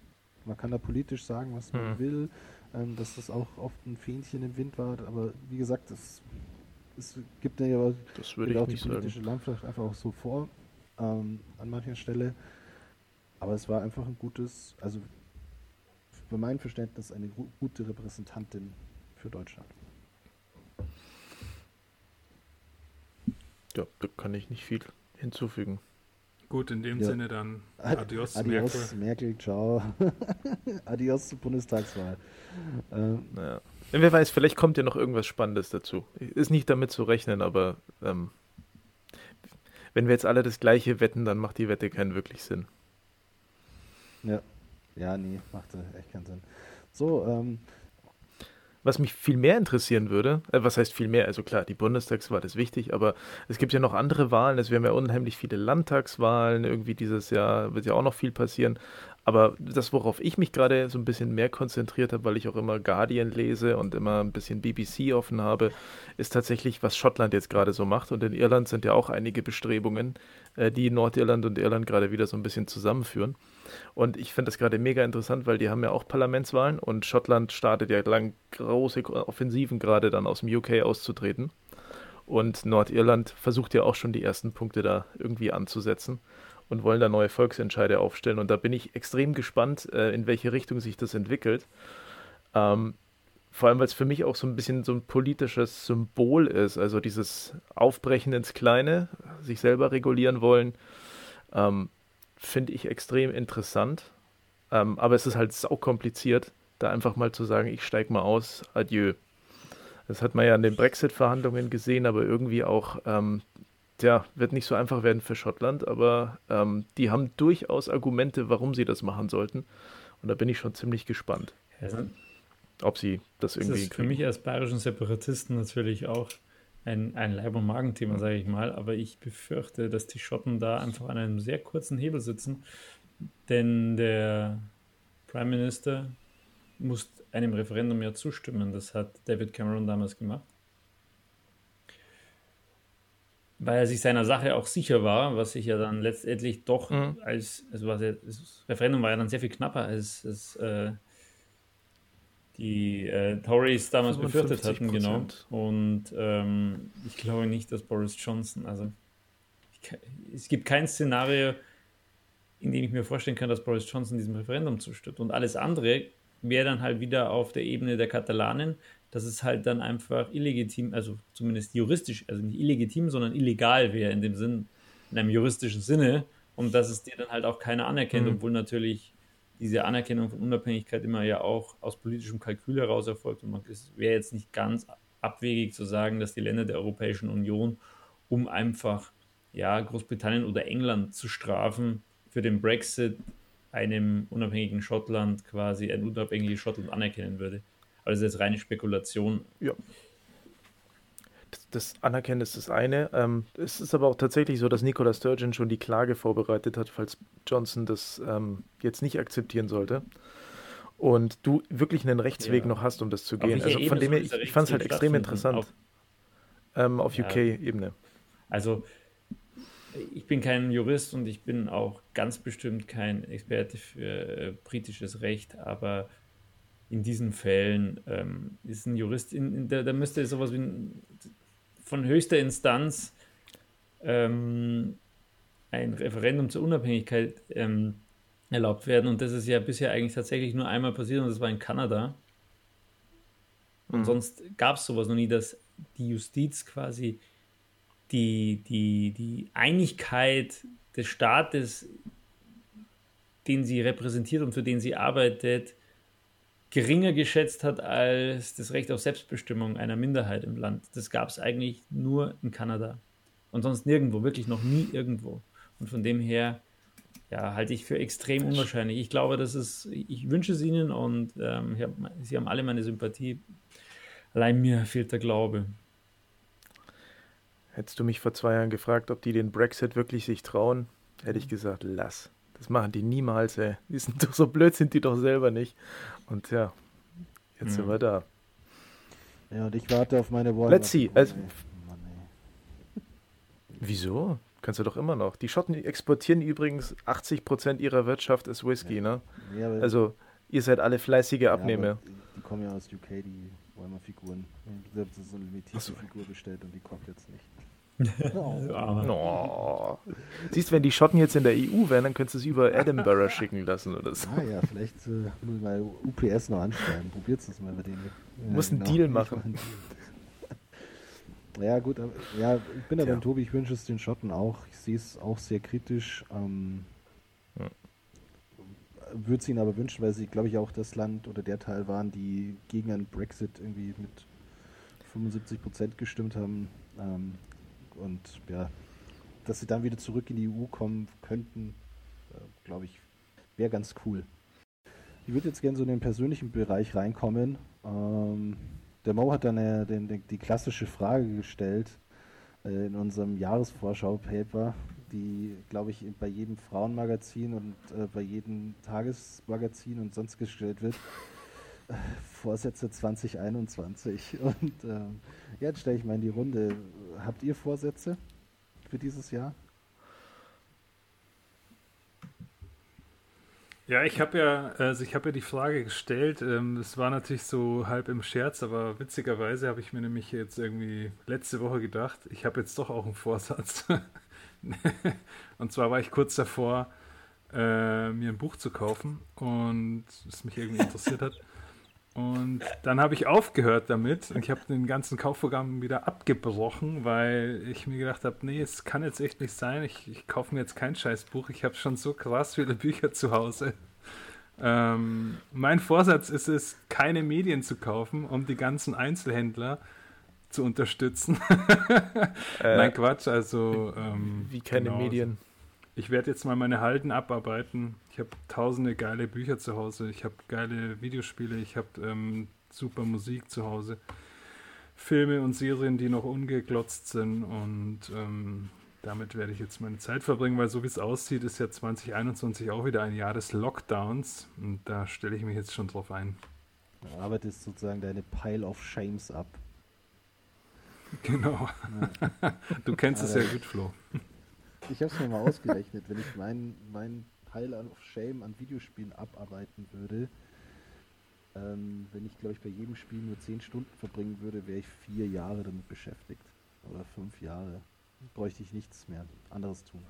man kann da politisch sagen, was man Hm. will, ähm, dass das auch oft ein Fähnchen im Wind war, aber wie gesagt, es, es gibt ja aber Das würde ich auch die nicht sagen. politische Landschaft einfach auch so vor ähm, an mancher Stelle. Aber es war einfach ein gutes, also für mein Verständnis eine gu gute Repräsentantin für Deutschland. Ja, da kann ich nicht viel hinzufügen. Gut, in dem Ja. Sinne dann Ad- Adios, Adios, Merkel. Merkel, ciao. Adios zur Bundestagswahl. Ähm, Naja. Wer weiß, vielleicht kommt ja noch irgendwas Spannendes dazu. Ist nicht damit zu rechnen, aber ähm, wenn wir jetzt alle das gleiche wetten, dann macht die Wette keinen wirklich Sinn. ja. ja, nee, machte echt keinen Sinn. So, ähm, Was mich viel mehr interessieren würde, äh, was heißt viel mehr? Also klar, die Bundestagswahl ist wichtig, aber es gibt ja noch andere Wahlen. Es werden ja unheimlich viele Landtagswahlen. Irgendwie dieses Jahr wird ja auch noch viel passieren. Aber das, worauf ich mich gerade so ein bisschen mehr konzentriert habe, weil ich auch immer Guardian lese und immer ein bisschen BBC offen habe, ist tatsächlich, was Schottland jetzt gerade so macht. Und in Irland sind ja auch einige Bestrebungen, äh, die Nordirland und Irland gerade wieder so ein bisschen zusammenführen. Und ich finde das gerade mega interessant, weil die haben ja auch Parlamentswahlen und Schottland startet ja lang große Offensiven gerade dann aus dem UK auszutreten. Und Nordirland versucht ja auch schon die ersten Punkte da irgendwie anzusetzen und wollen da neue Volksentscheide aufstellen. Und da bin ich extrem gespannt, äh, in welche Richtung sich das entwickelt. Ähm, vor allem, weil es für mich auch so ein bisschen so ein politisches Symbol ist. Also dieses Aufbrechen ins Kleine, sich selber regulieren wollen, ähm, finde ich extrem interessant. Ähm, aber es ist halt sau kompliziert, da einfach mal zu sagen, ich steige mal aus, adieu. Das hat man ja in den Brexit-Verhandlungen gesehen, aber irgendwie auch, ähm, tja, wird nicht so einfach werden für Schottland, aber ähm, die haben durchaus Argumente, warum sie das machen sollten. Und da bin ich schon ziemlich gespannt, Also, ob sie das das irgendwie ist für mich als bayerischen Separatisten natürlich auch ein, ein Leib- und Magenthema, sage ich mal. Aber ich befürchte, dass die Schotten da einfach an einem sehr kurzen Hebel sitzen. Denn der Prime Minister muss einem Referendum ja zustimmen. Das hat David Cameron damals gemacht. Weil er sich seiner Sache auch sicher war, was sich ja dann letztendlich doch Mhm. als, also was das Referendum war ja dann sehr viel knapper als, als äh, die äh, Tories damals befürchtet hatten, genau. 55%. Und ähm, ich glaube nicht, dass Boris Johnson, also ich, es gibt kein Szenario, in dem ich mir vorstellen kann, dass Boris Johnson diesem Referendum zustimmt. Und alles andere wäre dann halt wieder auf der Ebene der Katalanen, dass es halt dann einfach illegitim, also zumindest juristisch, also nicht illegitim, sondern illegal wäre in dem Sinn, in einem juristischen Sinne und dass es dir dann halt auch keiner anerkennt, mhm. obwohl natürlich diese Anerkennung von Unabhängigkeit immer ja auch aus politischem Kalkül heraus erfolgt und es wäre jetzt nicht ganz abwegig zu sagen, dass die Länder der Europäischen Union, um einfach ja, Großbritannien oder England zu strafen, für den Brexit einem unabhängigen Schottland quasi ein unabhängiges Schottland anerkennen würde. Aber das ist jetzt reine Spekulation. Ja. Das, Anerkennen ist das eine. Ähm, es ist aber auch tatsächlich so, dass Nicola Sturgeon schon die Klage vorbereitet hat, falls Johnson das ähm, jetzt nicht akzeptieren sollte. Und du wirklich einen Rechtsweg ja. noch hast, um das zu gehen. Also von dem her, ich, ich fand es halt extrem interessant. Auf, ähm, auf ja. UK-Ebene. Also ich bin kein Jurist und ich bin auch ganz bestimmt kein Experte für äh, britisches Recht, aber in diesen Fällen ähm, ist ein Jurist, in, in, da, da, müsste sowas wie ein, von höchster Instanz ähm, ein Referendum zur Unabhängigkeit ähm, erlaubt werden. Und das ist ja bisher eigentlich tatsächlich nur einmal passiert und das war in Kanada. Und mhm. sonst gab es sowas noch nie, dass die Justiz quasi die, die, die Einigkeit des Staates, den sie repräsentiert und für den sie arbeitet, geringer geschätzt hat als das Recht auf Selbstbestimmung einer Minderheit im Land. Das gab es eigentlich nur in Kanada und sonst nirgendwo, wirklich noch nie irgendwo. Und von dem her ja, halte ich für extrem unwahrscheinlich. Ich glaube, das ist, ich wünsche es Ihnen und ähm, hab, Sie haben alle meine Sympathie. Allein mir fehlt der Glaube. Hättest du mich vor zwei Jahren gefragt, ob die den Brexit wirklich sich trauen, hätte ich gesagt, lass. Das machen die niemals, ey. Die sind doch so blöd, sind die doch selber nicht. Und ja, jetzt mhm. sind wir da. Ja, und ich warte auf meine Worte. Let's see. Also, Mann, wieso? Kannst du doch immer noch. Die Schotten exportieren übrigens 80% ihrer Wirtschaft ist Whisky, ja. ne? Ja, also, ihr seid alle fleißige Abnehmer. Ja, die, kommen ja aus UK, die wollen mal Figuren. Ich habe so eine limitierte so. Figur bestellt und die kommt jetzt nicht. Oh. Siehst du, wenn die Schotten jetzt in der EU wären, dann könntest du es über Edinburgh schicken lassen oder so. Ah ja, vielleicht äh, muss ich mal UPS noch anschreiben. Probiert es mal mit denen. Ja, muss genau. einen Deal machen. ja, gut, aber, ja, ich bin aber ja. Tobi, ich wünsche es den Schotten auch. Ich sehe es auch sehr kritisch. Ähm, ja. Würde es ihnen aber wünschen, weil sie, glaube ich, auch das Land oder der Teil waren, die gegen einen Brexit irgendwie mit 75 Prozent gestimmt haben. Ähm, und ja, dass sie dann wieder zurück in die EU kommen könnten, äh, glaube ich, wäre ganz cool. Ich würde jetzt gerne so in den persönlichen Bereich reinkommen. Ähm, der Mo hat dann äh, den, den, die klassische Frage gestellt äh, in unserem Jahresvorschau-Paper, die, glaube ich, bei jedem Frauenmagazin und äh, bei jedem Tagesmagazin und sonst gestellt wird. Vorsätze 2021. Und äh, jetzt stelle ich mal in die Runde. Habt ihr Vorsätze für dieses Jahr? Ja, ich habe ja, also ich habe ja die Frage gestellt. Ähm, es war natürlich so halb im Scherz, aber witzigerweise habe ich mir nämlich jetzt irgendwie letzte Woche gedacht, ich habe jetzt doch auch einen Vorsatz. und zwar war ich kurz davor, äh, mir ein Buch zu kaufen und es mich irgendwie interessiert hat. Und dann habe ich aufgehört damit und ich habe den ganzen Kaufprogramm wieder abgebrochen, weil ich mir gedacht habe, nee, es kann jetzt echt nicht sein. Ich, ich kaufe mir jetzt kein Scheißbuch. Ich habe schon so krass viele Bücher zu Hause. Ähm, mein Vorsatz ist es, keine Medien zu kaufen, um die ganzen Einzelhändler zu unterstützen. äh, Nein, Quatsch, also. Ähm, wie keine genau, Medien? Ich werde jetzt mal meine Halden abarbeiten. Ich habe tausende geile Bücher zu Hause, ich habe geile Videospiele, ich habe ähm, super Musik zu Hause, Filme und Serien, die noch ungeglotzt sind und ähm, damit werde ich jetzt meine Zeit verbringen, weil so wie es aussieht, ist ja 2021 auch wieder ein Jahr des Lockdowns und da stelle ich mich jetzt schon drauf ein. Du arbeitest sozusagen deine Pile of Shames ab. Genau. Ja. Du kennst es ja gut, Flo. Ich habe es mir mal ausgerechnet, wenn ich meinen mein Pile of Shame an Videospielen abarbeiten würde, ähm, wenn ich, glaube ich, bei jedem Spiel nur 10 Stunden verbringen würde, wäre ich vier Jahre damit beschäftigt. Oder fünf Jahre. Bräuchte ich nichts mehr anderes tun.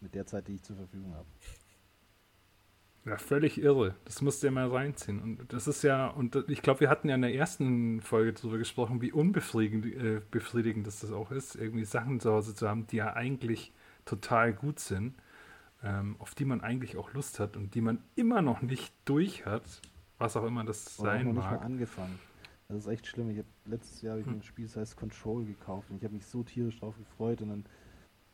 mit der Zeit, die ich zur Verfügung habe. Ja, völlig irre. Das musst du ja mal reinziehen. Und das ist ja, und ich glaube, wir hatten ja in der ersten Folge darüber gesprochen, wie unbefriedigend äh, befriedigend das auch ist, irgendwie Sachen zu Hause zu haben, die ja eigentlich total gut sind, ähm, auf die man eigentlich auch Lust hat und die man immer noch nicht durch hat, was auch immer das Oder sein noch mag. nicht mal angefangen. Das ist echt schlimm. Ich hab, letztes Jahr habe ich Hm. mir ein Spiel, das heißt Control gekauft und ich habe mich so tierisch drauf gefreut und dann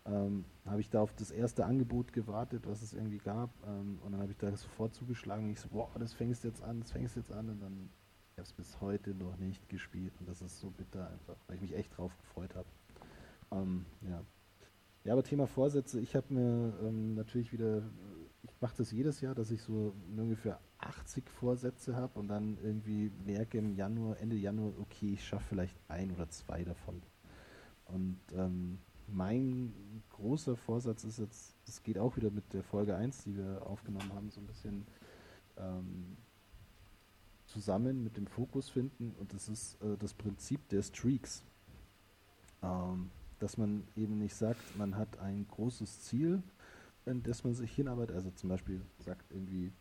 ähm, habe ich da auf das erste Angebot gewartet, was es irgendwie gab ähm, und dann habe ich da sofort zugeschlagen und ich so, boah, das fängst jetzt an, das fängst jetzt an und dann ich habe es bis heute noch nicht gespielt und das ist so bitter einfach, weil ich mich echt drauf gefreut habe. Ähm, ja. Ja, aber Thema Vorsätze, ich habe mir ähm, natürlich wieder, ich mache das jedes Jahr, dass ich so ungefähr 80 Vorsätze habe und dann irgendwie merke im Januar, Ende Januar, okay, ich schaffe vielleicht ein oder zwei davon. Und ähm, mein großer Vorsatz ist jetzt, das geht auch wieder mit der Folge 1, die wir aufgenommen haben, so ein bisschen ähm, zusammen mit dem Fokus finden und das ist äh, das Prinzip der Streaks. Ähm, dass man eben nicht sagt, man hat ein großes Ziel, in das man sich hinarbeitet. Also zum Beispiel sagt irgendwie,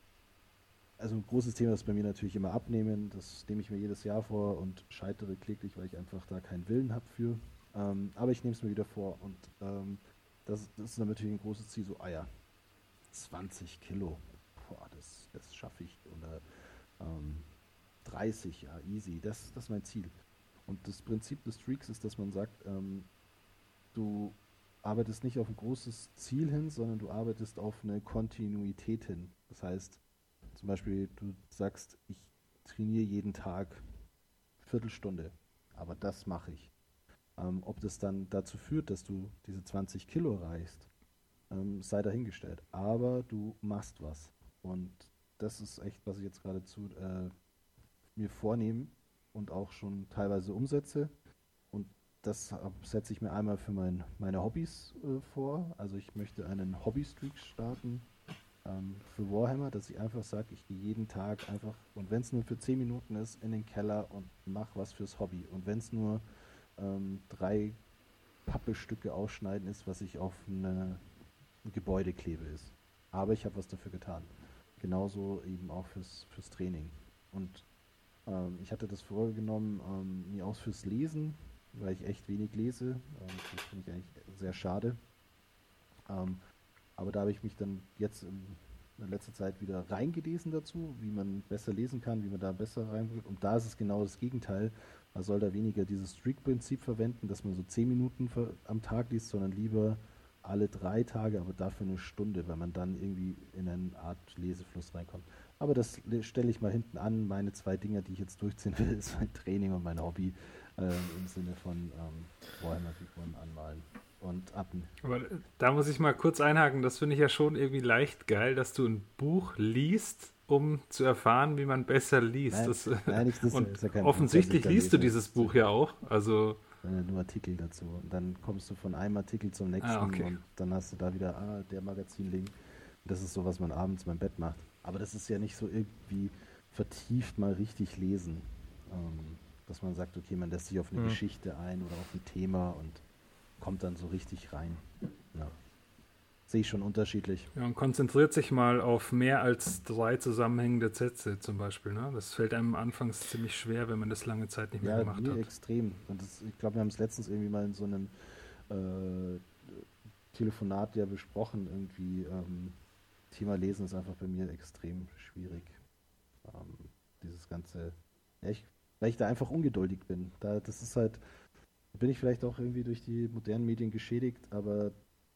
also ein großes Thema ist bei mir natürlich immer abnehmen. Das nehme ich mir jedes Jahr vor und scheitere kläglich, weil ich einfach da keinen Willen habe für. Ähm, aber ich nehme es mir wieder vor und ähm, das, das ist dann natürlich ein großes Ziel. So, ah ja, 20 Kilo, boah, das, das schaffe ich. Oder ähm, 30, ja, easy. Das, das ist mein Ziel. Und das Prinzip des Streaks ist, dass man sagt, ähm, du arbeitest nicht auf ein großes Ziel hin, sondern du arbeitest auf eine Kontinuität hin. Das heißt, zum Beispiel, du sagst, ich trainiere jeden Tag Viertelstunde, aber das mache ich. Ähm, ob das dann dazu führt, dass du diese 20 Kilo reichst, ähm, sei dahingestellt. Aber du machst was. Und das ist echt, was ich jetzt gerade zu äh, mir vornehme und auch schon teilweise umsetze. Das setze ich mir einmal für mein, meine Hobbys äh, vor. Also ich möchte einen Hobby-Streak starten ähm, für Warhammer, dass ich einfach sage, ich gehe jeden Tag einfach, und wenn es nur für 10 Minuten ist, in den Keller und mache was fürs Hobby. Und wenn es nur ähm, drei Pappestücke ausschneiden ist, was ich auf eine, ein Gebäude klebe ist. Aber ich habe was dafür getan. Genauso eben auch fürs, fürs Training. Und ähm, ich hatte das vorgenommen, ähm, mir aus fürs Lesen, weil ich echt wenig lese. Das finde ich eigentlich sehr schade. Ähm, aber da habe ich mich dann jetzt in, letzter Zeit wieder reingelesen dazu, wie man besser lesen kann, wie man da besser reinbringt. Und da ist es genau das Gegenteil. Man soll da weniger dieses Streak-Prinzip verwenden, dass man so 10 Minuten am Tag liest, sondern lieber alle drei Tage, aber dafür eine Stunde, weil man dann irgendwie in eine Art Lesefluss reinkommt. Aber das le- stelle ich mal hinten an. Meine zwei Dinge, die ich jetzt durchziehen will, ist mein Training und mein Hobby äh, im Sinne von ähm, Warhammer-Figuren anmalen und abnehmen. Aber da muss ich mal kurz einhaken, das finde ich ja schon irgendwie leicht geil, dass du ein Buch liest, um zu erfahren, wie man besser liest. Nein, das, äh, nein, ich- das und ist ja offensichtlich liest du dieses Buch ja auch. Also, nur Artikel dazu. Und dann kommst du von einem Artikel zum nächsten Ah, okay. und dann hast du da wieder, ah, der Magazinlink. Das ist so, was man abends beim Bett macht. Aber das ist ja nicht so irgendwie vertieft mal richtig lesen. Ähm, dass man sagt, okay, man lässt sich auf eine Mhm. Geschichte ein oder auf ein Thema und kommt dann so richtig rein. Ja. Sehe ich schon unterschiedlich. ja, und konzentriert sich mal auf mehr als drei zusammenhängende Sätze zum Beispiel. Ne? Das fällt einem anfangs ziemlich schwer, wenn man das lange Zeit nicht mehr Ja, gemacht hat. extrem. Und das, ich glaube, wir haben es letztens irgendwie mal in so einem äh, Telefonat ja besprochen. Irgendwie ähm, Thema Lesen ist einfach bei mir extrem schwierig. Ähm, dieses ganze, ja, ich, weil ich da einfach ungeduldig bin. Da, das ist halt, bin ich vielleicht auch irgendwie durch die modernen Medien geschädigt, aber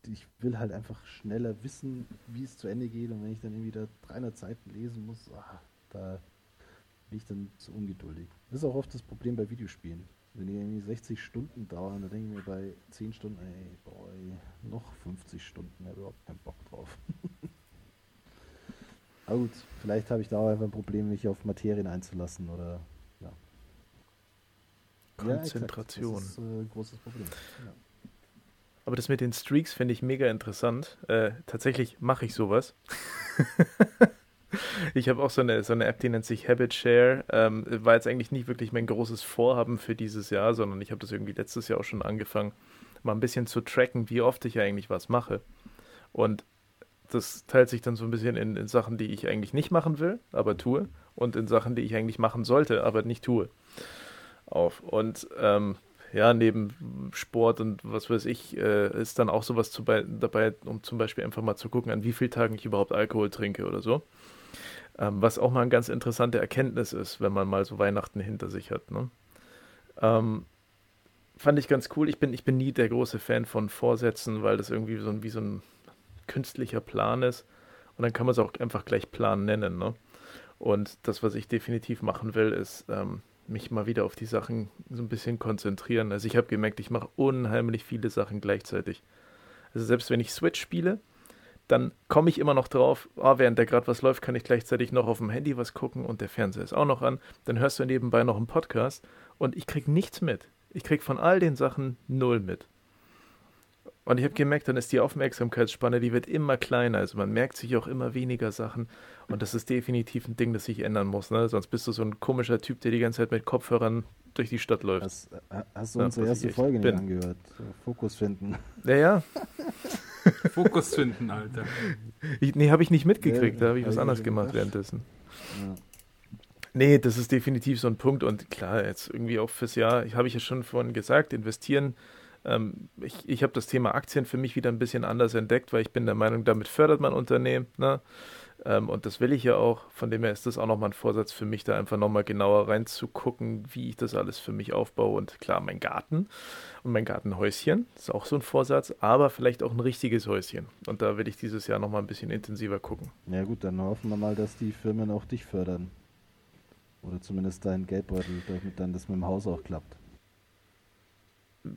ich will halt einfach schneller wissen, wie es zu Ende geht. Und wenn ich dann irgendwie da 300 Seiten lesen muss, ah, da bin ich dann zu ungeduldig. Das ist auch oft das Problem bei Videospielen. Wenn die irgendwie 60 Stunden dauern, dann denke ich mir bei 10 Stunden, ey, boy, noch 50 Stunden, habe überhaupt keinen Bock drauf. Aber gut, vielleicht habe ich da auch einfach ein Problem, mich auf Materien einzulassen oder ja. Ja. Konzentration. das ist äh, ein großes Problem. Ja. Aber das mit den Streaks finde ich mega interessant. Äh, tatsächlich mache ich sowas. ich habe auch so eine, so eine App, die nennt sich Habit Share. Ähm, war jetzt eigentlich nicht wirklich mein großes Vorhaben für dieses Jahr, sondern ich habe das irgendwie letztes Jahr auch schon angefangen, mal ein bisschen zu tracken, wie oft ich eigentlich was mache. Und das teilt sich dann so ein bisschen in, in Sachen, die ich eigentlich nicht machen will, aber tue, und in Sachen, die ich eigentlich machen sollte, aber nicht tue, auf. Und ähm, ja, neben Sport und was weiß ich, äh, ist dann auch sowas zu bei, dabei, um zum Beispiel einfach mal zu gucken, an wie vielen Tagen ich überhaupt Alkohol trinke oder so. Ähm, was auch mal eine ganz interessante Erkenntnis ist, wenn man mal so Weihnachten hinter sich hat. Ne? Ähm, fand ich ganz cool. Ich bin, ich bin nie der große Fan von Vorsätzen, weil das irgendwie so ein, wie so ein künstlicher Plan ist. Und dann kann man es auch einfach gleich Plan nennen. Ne? Und das, was ich definitiv machen will, ist ähm, mich mal wieder auf die Sachen so ein bisschen konzentrieren. Also ich habe gemerkt, ich mache unheimlich viele Sachen gleichzeitig. Also selbst wenn ich Switch spiele, dann komme ich immer noch drauf, oh, während da gerade was läuft, kann ich gleichzeitig noch auf dem Handy was gucken und der Fernseher ist auch noch an. Dann hörst du nebenbei noch einen Podcast und ich kriege nichts mit. Ich kriege von all den Sachen null mit. Und ich habe gemerkt, dann ist die Aufmerksamkeitsspanne, die wird immer kleiner. Also man merkt sich auch immer weniger Sachen. Und das ist definitiv ein Ding, das sich ändern muss. Ne? Sonst bist du so ein komischer Typ, der die ganze Zeit mit Kopfhörern durch die Stadt läuft. Hast, äh, hast du ja, unsere erste Folge nicht angehört? Fokus finden. Ja, ja. Fokus finden, Alter. Ich, nee, habe ich nicht mitgekriegt. da habe ich was anderes gemacht währenddessen. Ja. Nee, das ist definitiv so ein Punkt. Und klar, jetzt irgendwie auch fürs Jahr, habe ich ja schon vorhin gesagt, investieren ähm, ich ich habe das Thema Aktien für mich wieder ein bisschen anders entdeckt, weil ich bin der Meinung, damit fördert man Unternehmen. Ne? Ähm, und das will ich ja auch. Von dem her ist das auch nochmal ein Vorsatz für mich, da einfach nochmal genauer reinzugucken, wie ich das alles für mich aufbaue. Und klar, mein Garten und mein Gartenhäuschen ist auch so ein Vorsatz, aber vielleicht auch ein richtiges Häuschen. Und da will ich dieses Jahr nochmal ein bisschen intensiver gucken. Ja gut, dann hoffen wir mal, dass die Firmen auch dich fördern. Oder zumindest deinen Geldbeutel, damit dann das mit dem Haus auch klappt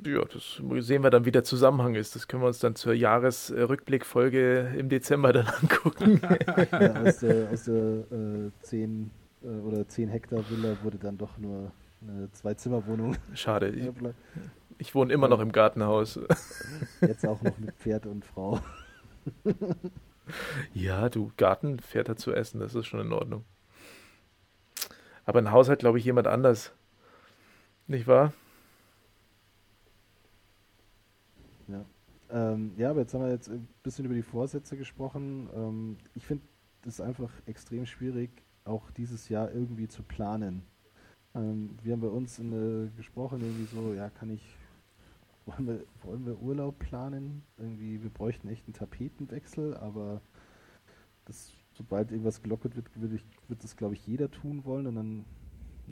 ja, das sehen wir dann, wie der Zusammenhang ist. Das können wir uns dann zur Jahresrückblickfolge im Dezember dann angucken. ja, aus der, aus der äh, 10 äh, oder 10 Hektar Villa wurde dann doch nur eine Zwei-Zimmer-Wohnung. Schade. Ich, ich, wohne immer noch im Gartenhaus. Jetzt auch noch mit Pferd und Frau. ja, du, Garten, Pferd hat zu essen, das ist schon in Ordnung. Aber ein Haus hat, glaube ich, jemand anders. Nicht wahr? Ja. Ähm, ja, aber jetzt haben wir jetzt ein bisschen über die Vorsätze gesprochen. Ähm, ich finde es einfach extrem schwierig, auch dieses Jahr irgendwie zu planen. Ähm, wir haben bei uns in, gesprochen, irgendwie so, ja, kann ich, wollen wir, wollen wir Urlaub planen? Irgendwie, wir bräuchten echt einen Tapetenwechsel, aber das, sobald irgendwas gelockert wird, wird, wird das, glaube ich, jeder tun wollen und dann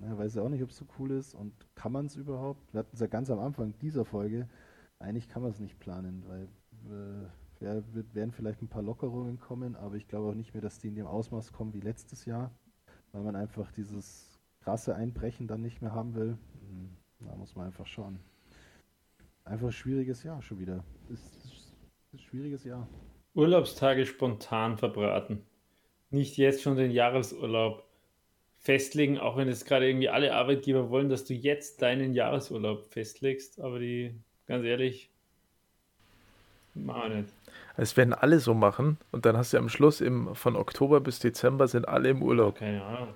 na, weiß ich auch nicht, ob es so cool ist und kann man es überhaupt? Wir hatten es ja ganz am Anfang dieser Folge, eigentlich kann man es nicht planen, weil äh, werden vielleicht ein paar Lockerungen kommen, aber ich glaube auch nicht mehr, dass die in dem Ausmaß kommen wie letztes Jahr, weil man einfach dieses krasse Einbrechen dann nicht mehr haben will. Hm, da muss man einfach schauen. Einfach ein schwieriges Jahr schon wieder. Es ist ein schwieriges Jahr. Urlaubstage spontan verbraten. Nicht jetzt schon den Jahresurlaub festlegen, auch wenn es gerade irgendwie alle Arbeitgeber wollen, dass du jetzt deinen Jahresurlaub festlegst, aber die Ganz ehrlich, mach nicht. Es werden alle so machen und dann hast du am Schluss im, von Oktober bis Dezember sind alle im Urlaub. Keine Ahnung.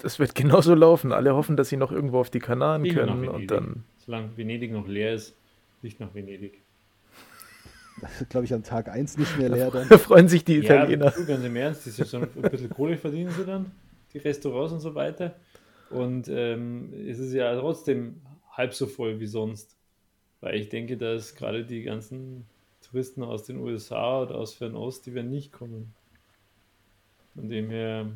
Das wird genauso laufen. Alle hoffen, dass sie noch irgendwo auf die Kanaren Fliegen können und dann. Solange Venedig noch leer ist, nicht nach Venedig. Das ist, glaube ich, am Tag 1 nicht mehr leer dann. Da freuen sich die Italiener. Ja, ganz im Ernst, das ist so ein bisschen Kohle verdienen sie dann, die Restaurants und so weiter. Und ähm, es ist ja trotzdem halb so voll wie sonst. Weil ich denke, dass gerade die ganzen Touristen aus den USA oder aus Fernost, die werden nicht kommen. Von dem her,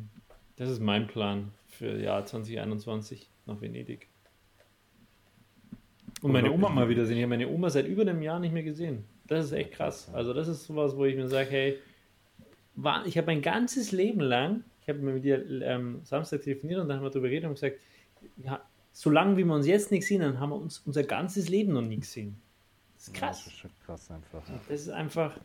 das ist mein Plan für Jahr 2021 nach Venedig. Und meine Oma mal wieder sehen. Ich habe meine Oma seit über einem Jahr nicht mehr gesehen. Das ist echt krass. Also das ist sowas, wo ich mir sage, hey, ich habe mein ganzes Leben lang, ich habe mit dir ähm, Samstag telefoniert und dann haben wir darüber geredet und gesagt, ja, solange wie wir uns jetzt nicht sehen, dann haben wir uns unser ganzes Leben noch nie gesehen. Das ist krass. Ja, das ist schon krass einfach. Das ist einfach,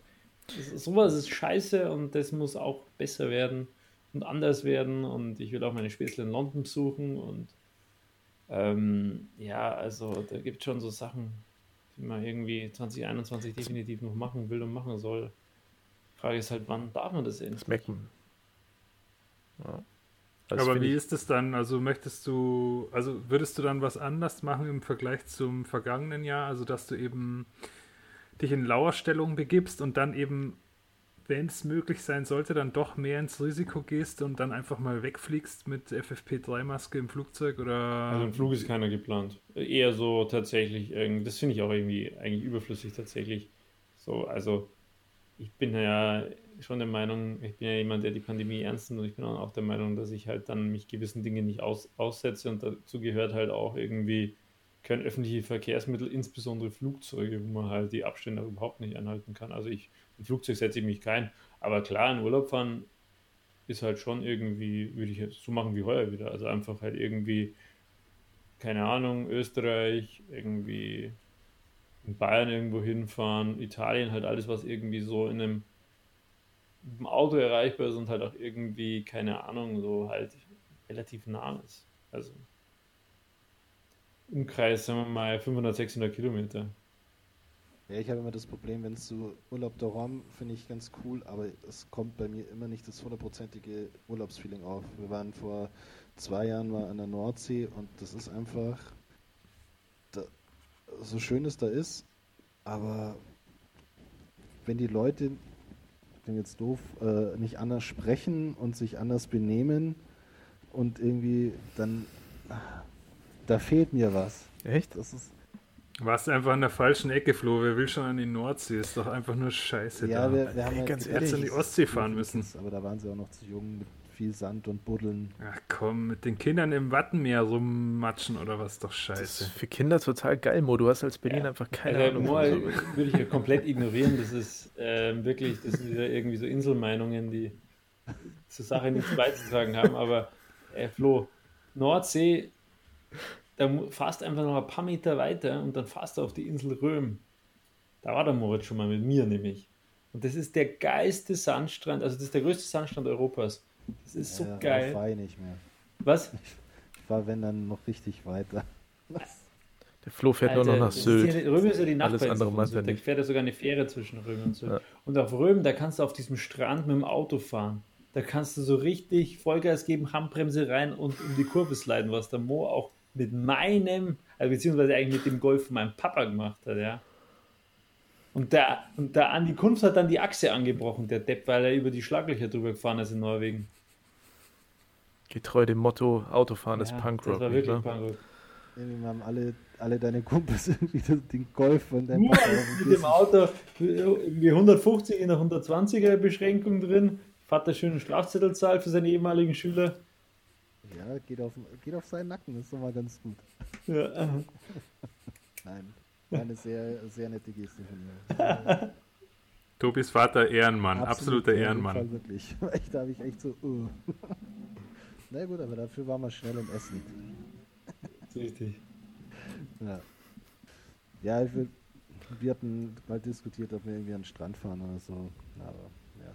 das ist, sowas ist scheiße und das muss auch besser werden und anders werden und ich will auch meine Späßle in London besuchen und ähm, ja, also da gibt es schon so Sachen, die man irgendwie 2021 definitiv noch machen will und machen soll. Die Frage ist halt, wann darf man das endlich? Das merkt man. Ja. Also Aber wie ist es dann? Also möchtest du, also würdest du dann was anders machen im Vergleich zum vergangenen Jahr? Also dass du eben dich in Lauerstellung begibst und dann eben wenn es möglich sein sollte, dann doch mehr ins Risiko gehst und dann einfach mal wegfliegst mit FFP3-Maske im Flugzeug oder. Also im Flug ist keiner geplant. Eher so tatsächlich, das finde ich auch irgendwie eigentlich überflüssig tatsächlich. So, also ich bin ja schon der Meinung, ich bin ja jemand, der die Pandemie ernst nimmt und ich bin auch der Meinung, dass ich halt dann mich gewissen Dingen nicht aus, aussetze und dazu gehört halt auch irgendwie kein öffentliche Verkehrsmittel, insbesondere Flugzeuge, wo man halt die Abstände überhaupt nicht einhalten kann. Also ich, im Flugzeug setze ich mich kein, aber klar, in Urlaub fahren ist halt schon irgendwie, würde ich jetzt so machen wie heuer wieder. Also einfach halt irgendwie, keine Ahnung, Österreich, irgendwie in Bayern irgendwo hinfahren, Italien halt alles, was irgendwie so in einem im Auto erreichbar ist und halt auch irgendwie, keine Ahnung, so halt relativ nah ist. Also Umkreis, sagen wir mal, 500, 600 Kilometer. Ja, ich habe immer das Problem, wenn es so Urlaub daheim finde ich ganz cool, aber es kommt bei mir immer nicht das hundertprozentige Urlaubsfeeling auf. Wir waren vor zwei Jahren mal an der Nordsee und das ist einfach, da, so schön es da ist, aber wenn die Leute, ich bin jetzt doof, äh, nicht anders sprechen und sich anders benehmen und irgendwie dann da fehlt mir was. Echt? Das ist. Warst einfach in der falschen Ecke, Flo. Wer will schon an die Nordsee? Ist doch einfach nur Scheiße. Ja, da. wir, wir haben Ey, ganz ehrlich, jetzt in die Ostsee fahren müssen. Aber da waren sie auch noch zu jung mit viel Sand und Buddeln. Ach komm, mit den Kindern im Wattenmeer rummatschen oder was? Doch scheiße. Das ist für Kinder total geil, Mo. Du hast als Berlin ja. einfach keine also, Ahnung. Mo, würde ich ja komplett ignorieren. Das ist äh, wirklich, das sind wieder irgendwie so Inselmeinungen, die zur Sache nichts beizutragen haben. Aber äh, Flo, Nordsee da fährst einfach noch ein paar Meter weiter und dann fährst du auf die Insel Röhm. Da war der Moritz schon mal mit mir nämlich. Und das ist der geilste Sandstrand, also das ist der größte Sandstrand Europas. Das ist ja, so geil. Ich fahre nicht mehr. Was? Ich fahre, wenn dann noch richtig weiter. Was? Der Flo fährt Alter, nur noch nach Sylt. Hier, Röhm ist ja die Alles andere macht er Da fährt ja sogar eine Fähre zwischen Röhm und Sylt. Ja. Und auf Röhm, da kannst du auf diesem Strand mit dem Auto fahren. Da kannst du so richtig Vollgas geben, Handbremse rein und um die Kurve sliden, was der Mo auch mit meinem, also beziehungsweise eigentlich mit dem Golf von meinem Papa gemacht hat, ja. Und der, und der Andi Kunft hat dann die Achse angebrochen, der Depp, weil er über die Schlaglöcher drüber gefahren ist in Norwegen. Getreu dem Motto, Autofahren ja, ist Punkrock. Das war wirklich ne? Punkrock. Wir haben alle, alle deine Kumpels irgendwie den Golf von deinem Papa mit dem Auto irgendwie 150 in der 120er Beschränkung drin. Vater schönen Strafzettel zahlt für seine ehemaligen Schüler. Ja, geht auf, geht auf seinen Nacken, das ist doch mal ganz gut. Ja. Nein, eine sehr, sehr nette Geste von mir. Tobis Vater Ehrenmann, Absolut, absoluter Ehrenmann. Fall wirklich. da habe ich echt so. Uh. Na gut, aber dafür waren wir schnell im Essen. Richtig. Ja. Ja, ich will, wir hatten mal diskutiert, ob wir irgendwie an den Strand fahren oder so. Aber ja,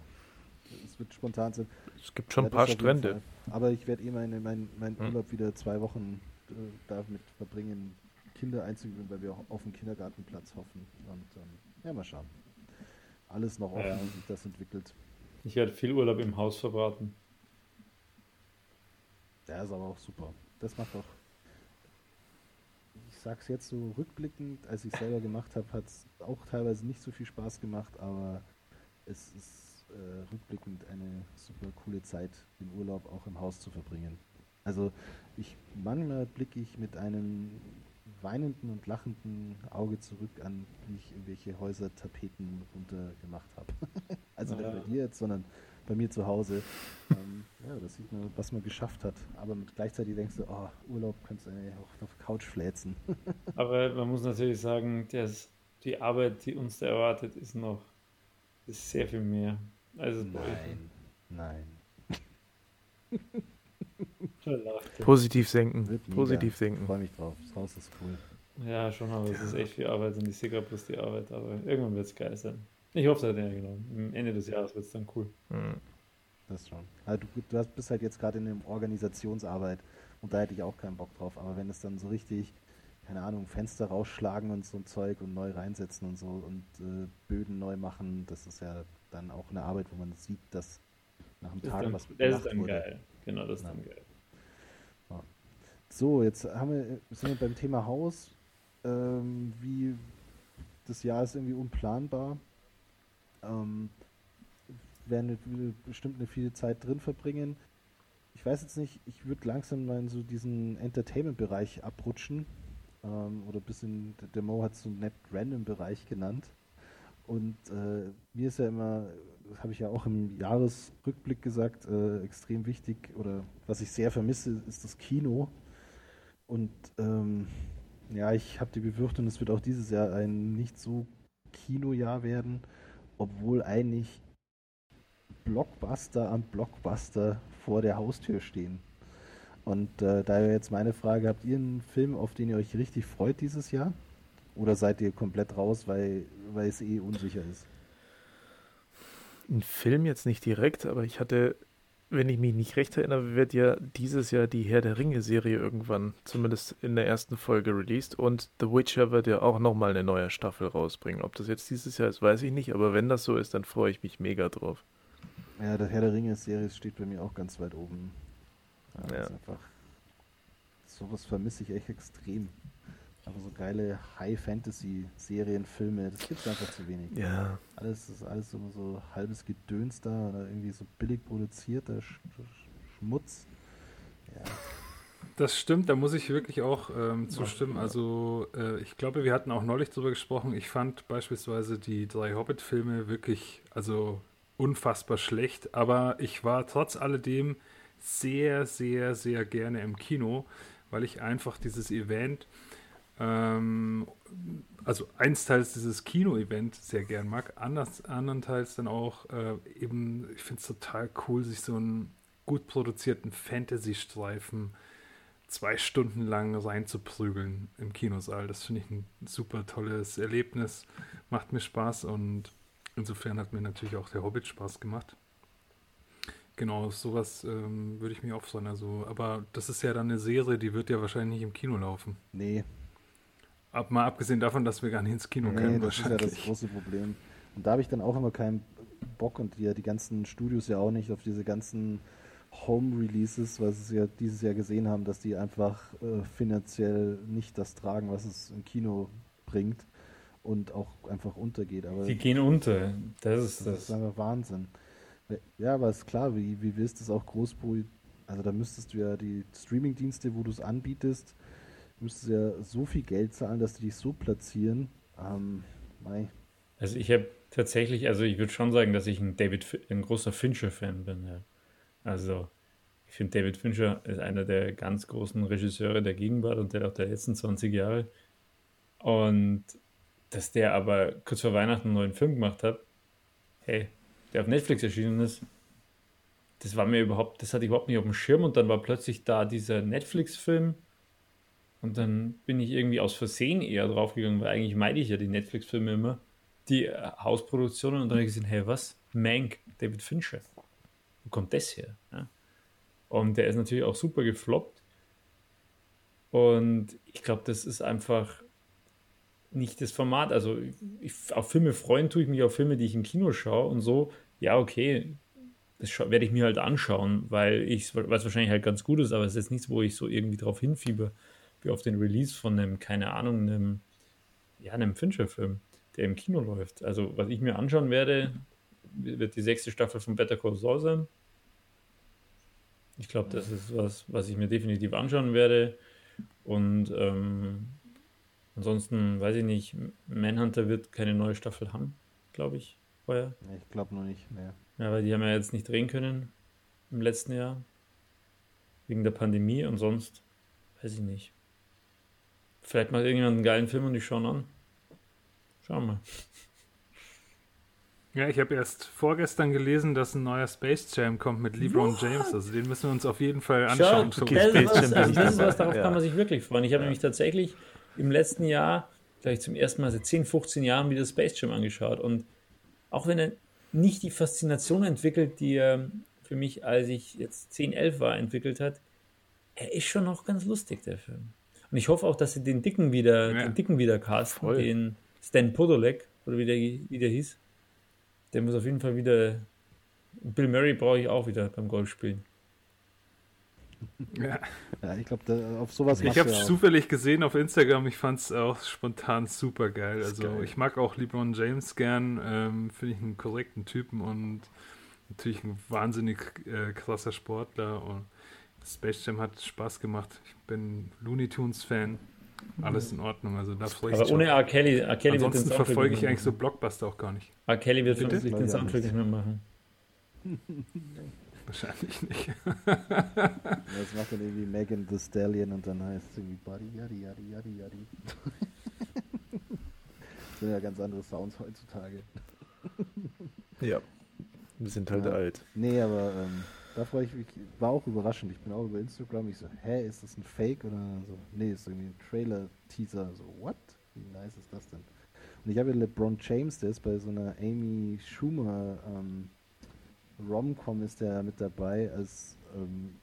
es wird spontan sein. Es gibt schon ein paar Strände. Aber ich werde eh meinen mein, mein hm. Urlaub wieder zwei Wochen äh, damit verbringen, Kinder einzugewöhnen, weil wir auch auf den Kindergartenplatz hoffen. Und ähm, ja, mal schauen. Alles noch offen, ja. wie sich das entwickelt. Ich werde viel Urlaub im Haus verbraten. Der ist aber auch super. Das macht auch. Ich sag's jetzt so rückblickend, als ich selber gemacht habe, hat es auch teilweise nicht so viel Spaß gemacht, aber es ist äh, rückblickend eine super coole Zeit, den Urlaub auch im Haus zu verbringen. Also ich manchmal blicke ich mit einem weinenden und lachenden Auge zurück an, wie ich irgendwelche Häusertapeten runtergemacht habe. also nicht bei dir jetzt, sondern bei mir zu Hause. ähm, ja, das sieht man, was man geschafft hat. Aber gleichzeitig denkst du, oh, Urlaub kannst du eigentlich auch auf Couch fläzen. Aber man muss natürlich sagen, dass die Arbeit, die uns da erwartet, ist noch ist sehr viel mehr. Also nein, nein. Positiv senken. Positiv senken. Ich freue mich drauf. Das Haus ist cool. Ja, schon, aber es ist echt viel Arbeit und ich sehe gerade bloß die Arbeit, aber irgendwann wird es geil sein. Ich hoffe es halt, ja, genau. Am Ende des Jahres wird es dann cool. Mhm. Das schon. Also du, du bist halt jetzt gerade in der Organisationsarbeit und da hätte ich auch keinen Bock drauf, aber wenn es dann so richtig, keine Ahnung, Fenster rausschlagen und so ein Zeug und neu reinsetzen und so und äh, Böden neu machen, das ist ja dann auch eine Arbeit, wo man sieht, dass nach einem Tag dann, was Das ist dann wurde. geil. Genau, das ist ja. dann geil. So, jetzt haben wir, sind wir beim Thema Haus. Ähm, wie das Jahr ist irgendwie unplanbar. Ähm, werden wir bestimmt eine viele Zeit drin verbringen. Ich weiß jetzt nicht, ich würde langsam mal in so diesen Entertainment-Bereich abrutschen. Ähm, oder ein bisschen, der Mo hat es so nett Random-Bereich genannt. Und äh, mir ist ja immer, das habe ich ja auch im Jahresrückblick gesagt, äh, extrem wichtig oder was ich sehr vermisse, ist das Kino. Und ähm, ja, ich habe die Befürchtung, es wird auch dieses Jahr ein nicht so Kinojahr werden, obwohl eigentlich Blockbuster am Blockbuster vor der Haustür stehen. Und äh, daher jetzt meine Frage, habt ihr einen Film, auf den ihr euch richtig freut dieses Jahr? Oder seid ihr komplett raus, weil, weil es eh unsicher ist? Ein Film jetzt nicht direkt, aber ich hatte wenn ich mich nicht recht erinnere, wird ja dieses Jahr die Herr der Ringe-Serie irgendwann, zumindest in der ersten Folge, released. Und The Witcher wird ja auch nochmal eine neue Staffel rausbringen. Ob das jetzt dieses Jahr ist, weiß ich nicht, aber wenn das so ist, dann freue ich mich mega drauf. Ja, der Herr der Ringe-Serie steht bei mir auch ganz weit oben. Ja, ja. einfach. Sowas vermisse ich echt extrem. Aber so geile High-Fantasy-Serien, Filme, das gibt es einfach zu wenig. Ja. Alles ist alles immer so halbes Gedöns da oder irgendwie so billig produzierter Sch Schmutz. Ja. Das stimmt, da muss ich wirklich auch ähm, zustimmen. Also äh, ich glaube, wir hatten auch neulich darüber gesprochen. Ich fand beispielsweise die drei Hobbit-Filme wirklich, also unfassbar schlecht, aber ich war trotz alledem sehr, sehr, sehr gerne im Kino, weil ich einfach dieses Event ähm, also einsteils dieses Kino-Event sehr gern mag, anders, andernteils dann auch äh, eben, ich finde es total cool, sich so einen gut produzierten Fantasy-Streifen zwei Stunden lang reinzuprügeln im Kinosaal. Das finde ich ein super tolles Erlebnis, macht mir Spaß und insofern hat mir natürlich auch der Hobbit Spaß gemacht. Genau, sowas ähm, würde ich mir auch freuen. Also, aber das ist ja dann eine Serie, die wird ja wahrscheinlich nicht im Kino laufen. Nee, Ab, mal abgesehen davon, dass wir gar nicht ins Kino nee, können. Das ist ja das große Problem. Und da habe ich dann auch immer keinen Bock und die, die ganzen Studios ja auch nicht auf diese ganzen Home-Releases, was sie ja dieses Jahr gesehen haben, dass die einfach äh, finanziell nicht das tragen, was es im Kino bringt und auch einfach untergeht. Aber die gehen unter, das ist das. Das ist einfach Wahnsinn. Ja, aber ist klar, wie, wie willst du es auch groß Also da müsstest du ja die Streaming-Dienste, wo du es anbietest, müsstest ja so viel Geld zahlen, dass die dich so platzieren. Ähm, also ich habe tatsächlich, also ich würde schon sagen, dass ich ein David, ein großer Fincher-Fan bin. Ja. Also ich finde David Fincher ist einer der ganz großen Regisseure der Gegenwart und der auch der letzten 20 Jahre. Und dass der aber kurz vor Weihnachten einen neuen Film gemacht hat, hey, der auf Netflix erschienen ist, das war mir überhaupt, das hatte ich überhaupt nicht auf dem Schirm und dann war plötzlich da dieser Netflix-Film und dann bin ich irgendwie aus Versehen eher draufgegangen, weil eigentlich meide ich ja die Netflix-Filme immer, die äh, Hausproduktionen und dann habe ich gesehen, hey, was? Mank, David Fincher. Wo kommt das her? Ja? Und der ist natürlich auch super gefloppt. Und ich glaube, das ist einfach nicht das Format. Also ich, auf Filme freuen tue ich mich auf Filme, die ich im Kino schaue und so. Ja, okay, das werde ich mir halt anschauen, weil es wahrscheinlich halt ganz gut ist, aber es ist jetzt nichts, wo ich so irgendwie drauf hinfieber auf den Release von einem, keine Ahnung, einem, ja, einem Fincher-Film, der im Kino läuft. Also, was ich mir anschauen werde, wird die sechste Staffel von Better Call Saul sein. Ich glaube, das ist was, was ich mir definitiv anschauen werde. Und ähm, ansonsten weiß ich nicht, Manhunter wird keine neue Staffel haben, glaube ich, vorher. Ich glaube noch nicht mehr. Ja, weil die haben ja jetzt nicht drehen können im letzten Jahr. Wegen der Pandemie und sonst weiß ich nicht. Vielleicht macht irgendjemand einen geilen Film und ich schaue ihn an. Schauen wir. Ja, ich habe erst vorgestern gelesen, dass ein neuer Space Jam kommt mit LeBron What? James. Also den müssen wir uns auf jeden Fall anschauen. Schau, das, ist was, also das ist was, darauf ja. kann man sich wirklich freuen. Ich habe ja. nämlich tatsächlich im letzten Jahr, vielleicht zum ersten Mal seit 10, 15 Jahren wieder Space Jam angeschaut. Und auch wenn er nicht die Faszination entwickelt, die er für mich, als ich jetzt 10, 11 war, entwickelt hat, er ist schon noch ganz lustig, der Film. Und ich hoffe auch, dass sie den Dicken wieder, ja. den Dicken wieder casten, Voll. den Stan Podolek, oder wie der, wie der hieß. Der muss auf jeden Fall wieder. Bill Murray brauche ich auch wieder beim Golf spielen. Ja. ja ich glaube, auf sowas Ich habe es zufällig gesehen auf Instagram. Ich fand es auch spontan super geil. Also, geil. ich mag auch LeBron James gern. Ähm, Finde ich einen korrekten Typen und natürlich ein wahnsinnig äh, krasser Sportler und Space Jam hat Spaß gemacht. Ich bin Looney Tunes Fan. Alles in Ordnung. Also da freue ich Aber ohne R. Kelly, R. Kelly Ansonsten verfolge ich eigentlich so Blockbuster auch gar nicht. R. Kelly wird vermutlich den Soundtrack nicht mehr machen. Wahrscheinlich nicht. das macht dann irgendwie Megan the Stallion und dann heißt es irgendwie Buddy, Yadi, Yadi, Yadi, Yadi. das sind ja ganz andere Sounds heutzutage. Ja, wir sind halt ja. alt. Nee, aber ähm, da freue ich mich, war auch überraschend. Ich bin auch über Instagram, ich so, hä, ist das ein Fake oder so? Nee, ist irgendwie ein Trailer-Teaser. So, what? Wie nice ist das denn? Und ich habe ja LeBron James, der ist bei so einer Amy Schumer ähm, Rom-Com ist der mit dabei als ähm,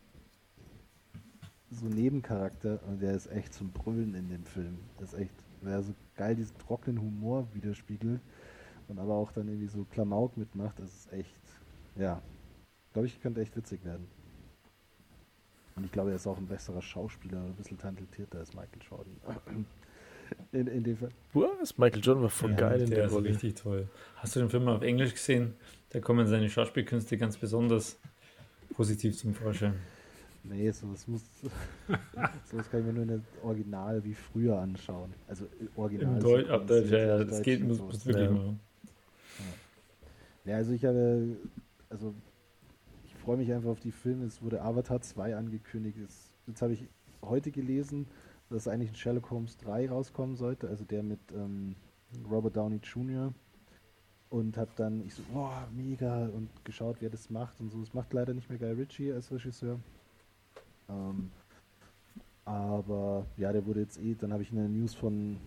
so Nebencharakter und der ist echt zum Brüllen in dem Film. Das ist echt, wer so geil diesen trockenen Humor widerspiegelt und aber auch dann irgendwie so Klamauk mitmacht, das ist echt, ja, glaube ich, könnte echt witzig werden. Und ich glaube, er ist auch ein besserer Schauspieler, ein bisschen talentierter als Michael Jordan. In, in dem Fall. Was? Michael Jordan war voll ja, geil in der, der Rolle. richtig toll. Hast du den Film mal auf Englisch gesehen? Da kommen seine Schauspielkünste ganz besonders positiv zum Vorschein. Nee, sowas muss. sowas kann ich mir nur in der Original wie früher anschauen. Also äh, Original. Im Deutsch, ab Deutsch, ja, ja, das geht, muss, muss wirklich ja. machen. Ja. ja, also ich habe. Also freue mich einfach auf die Filme. Es wurde Avatar 2 angekündigt. Jetzt habe ich heute gelesen, dass eigentlich ein Sherlock Holmes 3 rauskommen sollte, also der mit ähm, Robert Downey Jr. Und habe dann, ich so, boah, mega, und geschaut, wer das macht und so. Das macht leider nicht mehr Guy Ritchie als Regisseur. Ähm, aber ja, der wurde jetzt eh, dann habe ich eine News von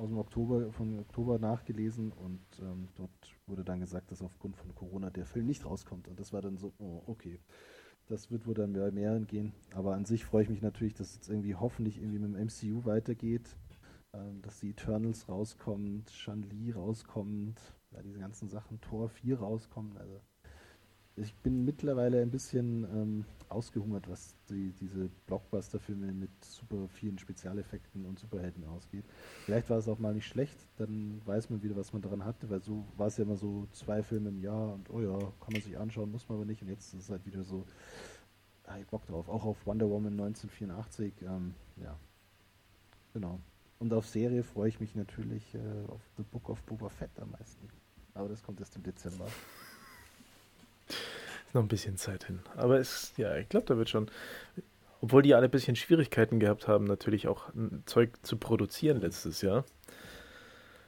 aus dem Oktober, von Oktober nachgelesen und ähm, dort wurde dann gesagt, dass aufgrund von Corona der Film nicht rauskommt. Und das war dann so, oh, okay. Das wird wohl dann bei mehreren gehen. Aber an sich freue ich mich natürlich, dass es irgendwie hoffentlich irgendwie mit dem MCU weitergeht. Ähm, dass die Eternals rauskommt, Shan-Li rauskommt, ja, diese ganzen Sachen, Tor 4 rauskommen. Also ich bin mittlerweile ein bisschen ähm, ausgehungert, was die, diese Blockbuster-Filme mit super vielen Spezialeffekten und Superhelden ausgeht. Vielleicht war es auch mal nicht schlecht, dann weiß man wieder, was man daran hatte, weil so war es ja immer so zwei Filme im Jahr und oh ja, kann man sich anschauen, muss man aber nicht. Und jetzt ist es halt wieder so, ah, ich Bock drauf. Auch auf Wonder Woman 1984, ähm, ja, genau. Und auf Serie freue ich mich natürlich äh, auf The Book of Boba Fett am meisten. Aber das kommt erst im Dezember. Ist noch ein bisschen Zeit hin. Aber es, ja, ich glaube, da wird schon, obwohl die alle ein bisschen Schwierigkeiten gehabt haben, natürlich auch ein Zeug zu produzieren letztes Jahr.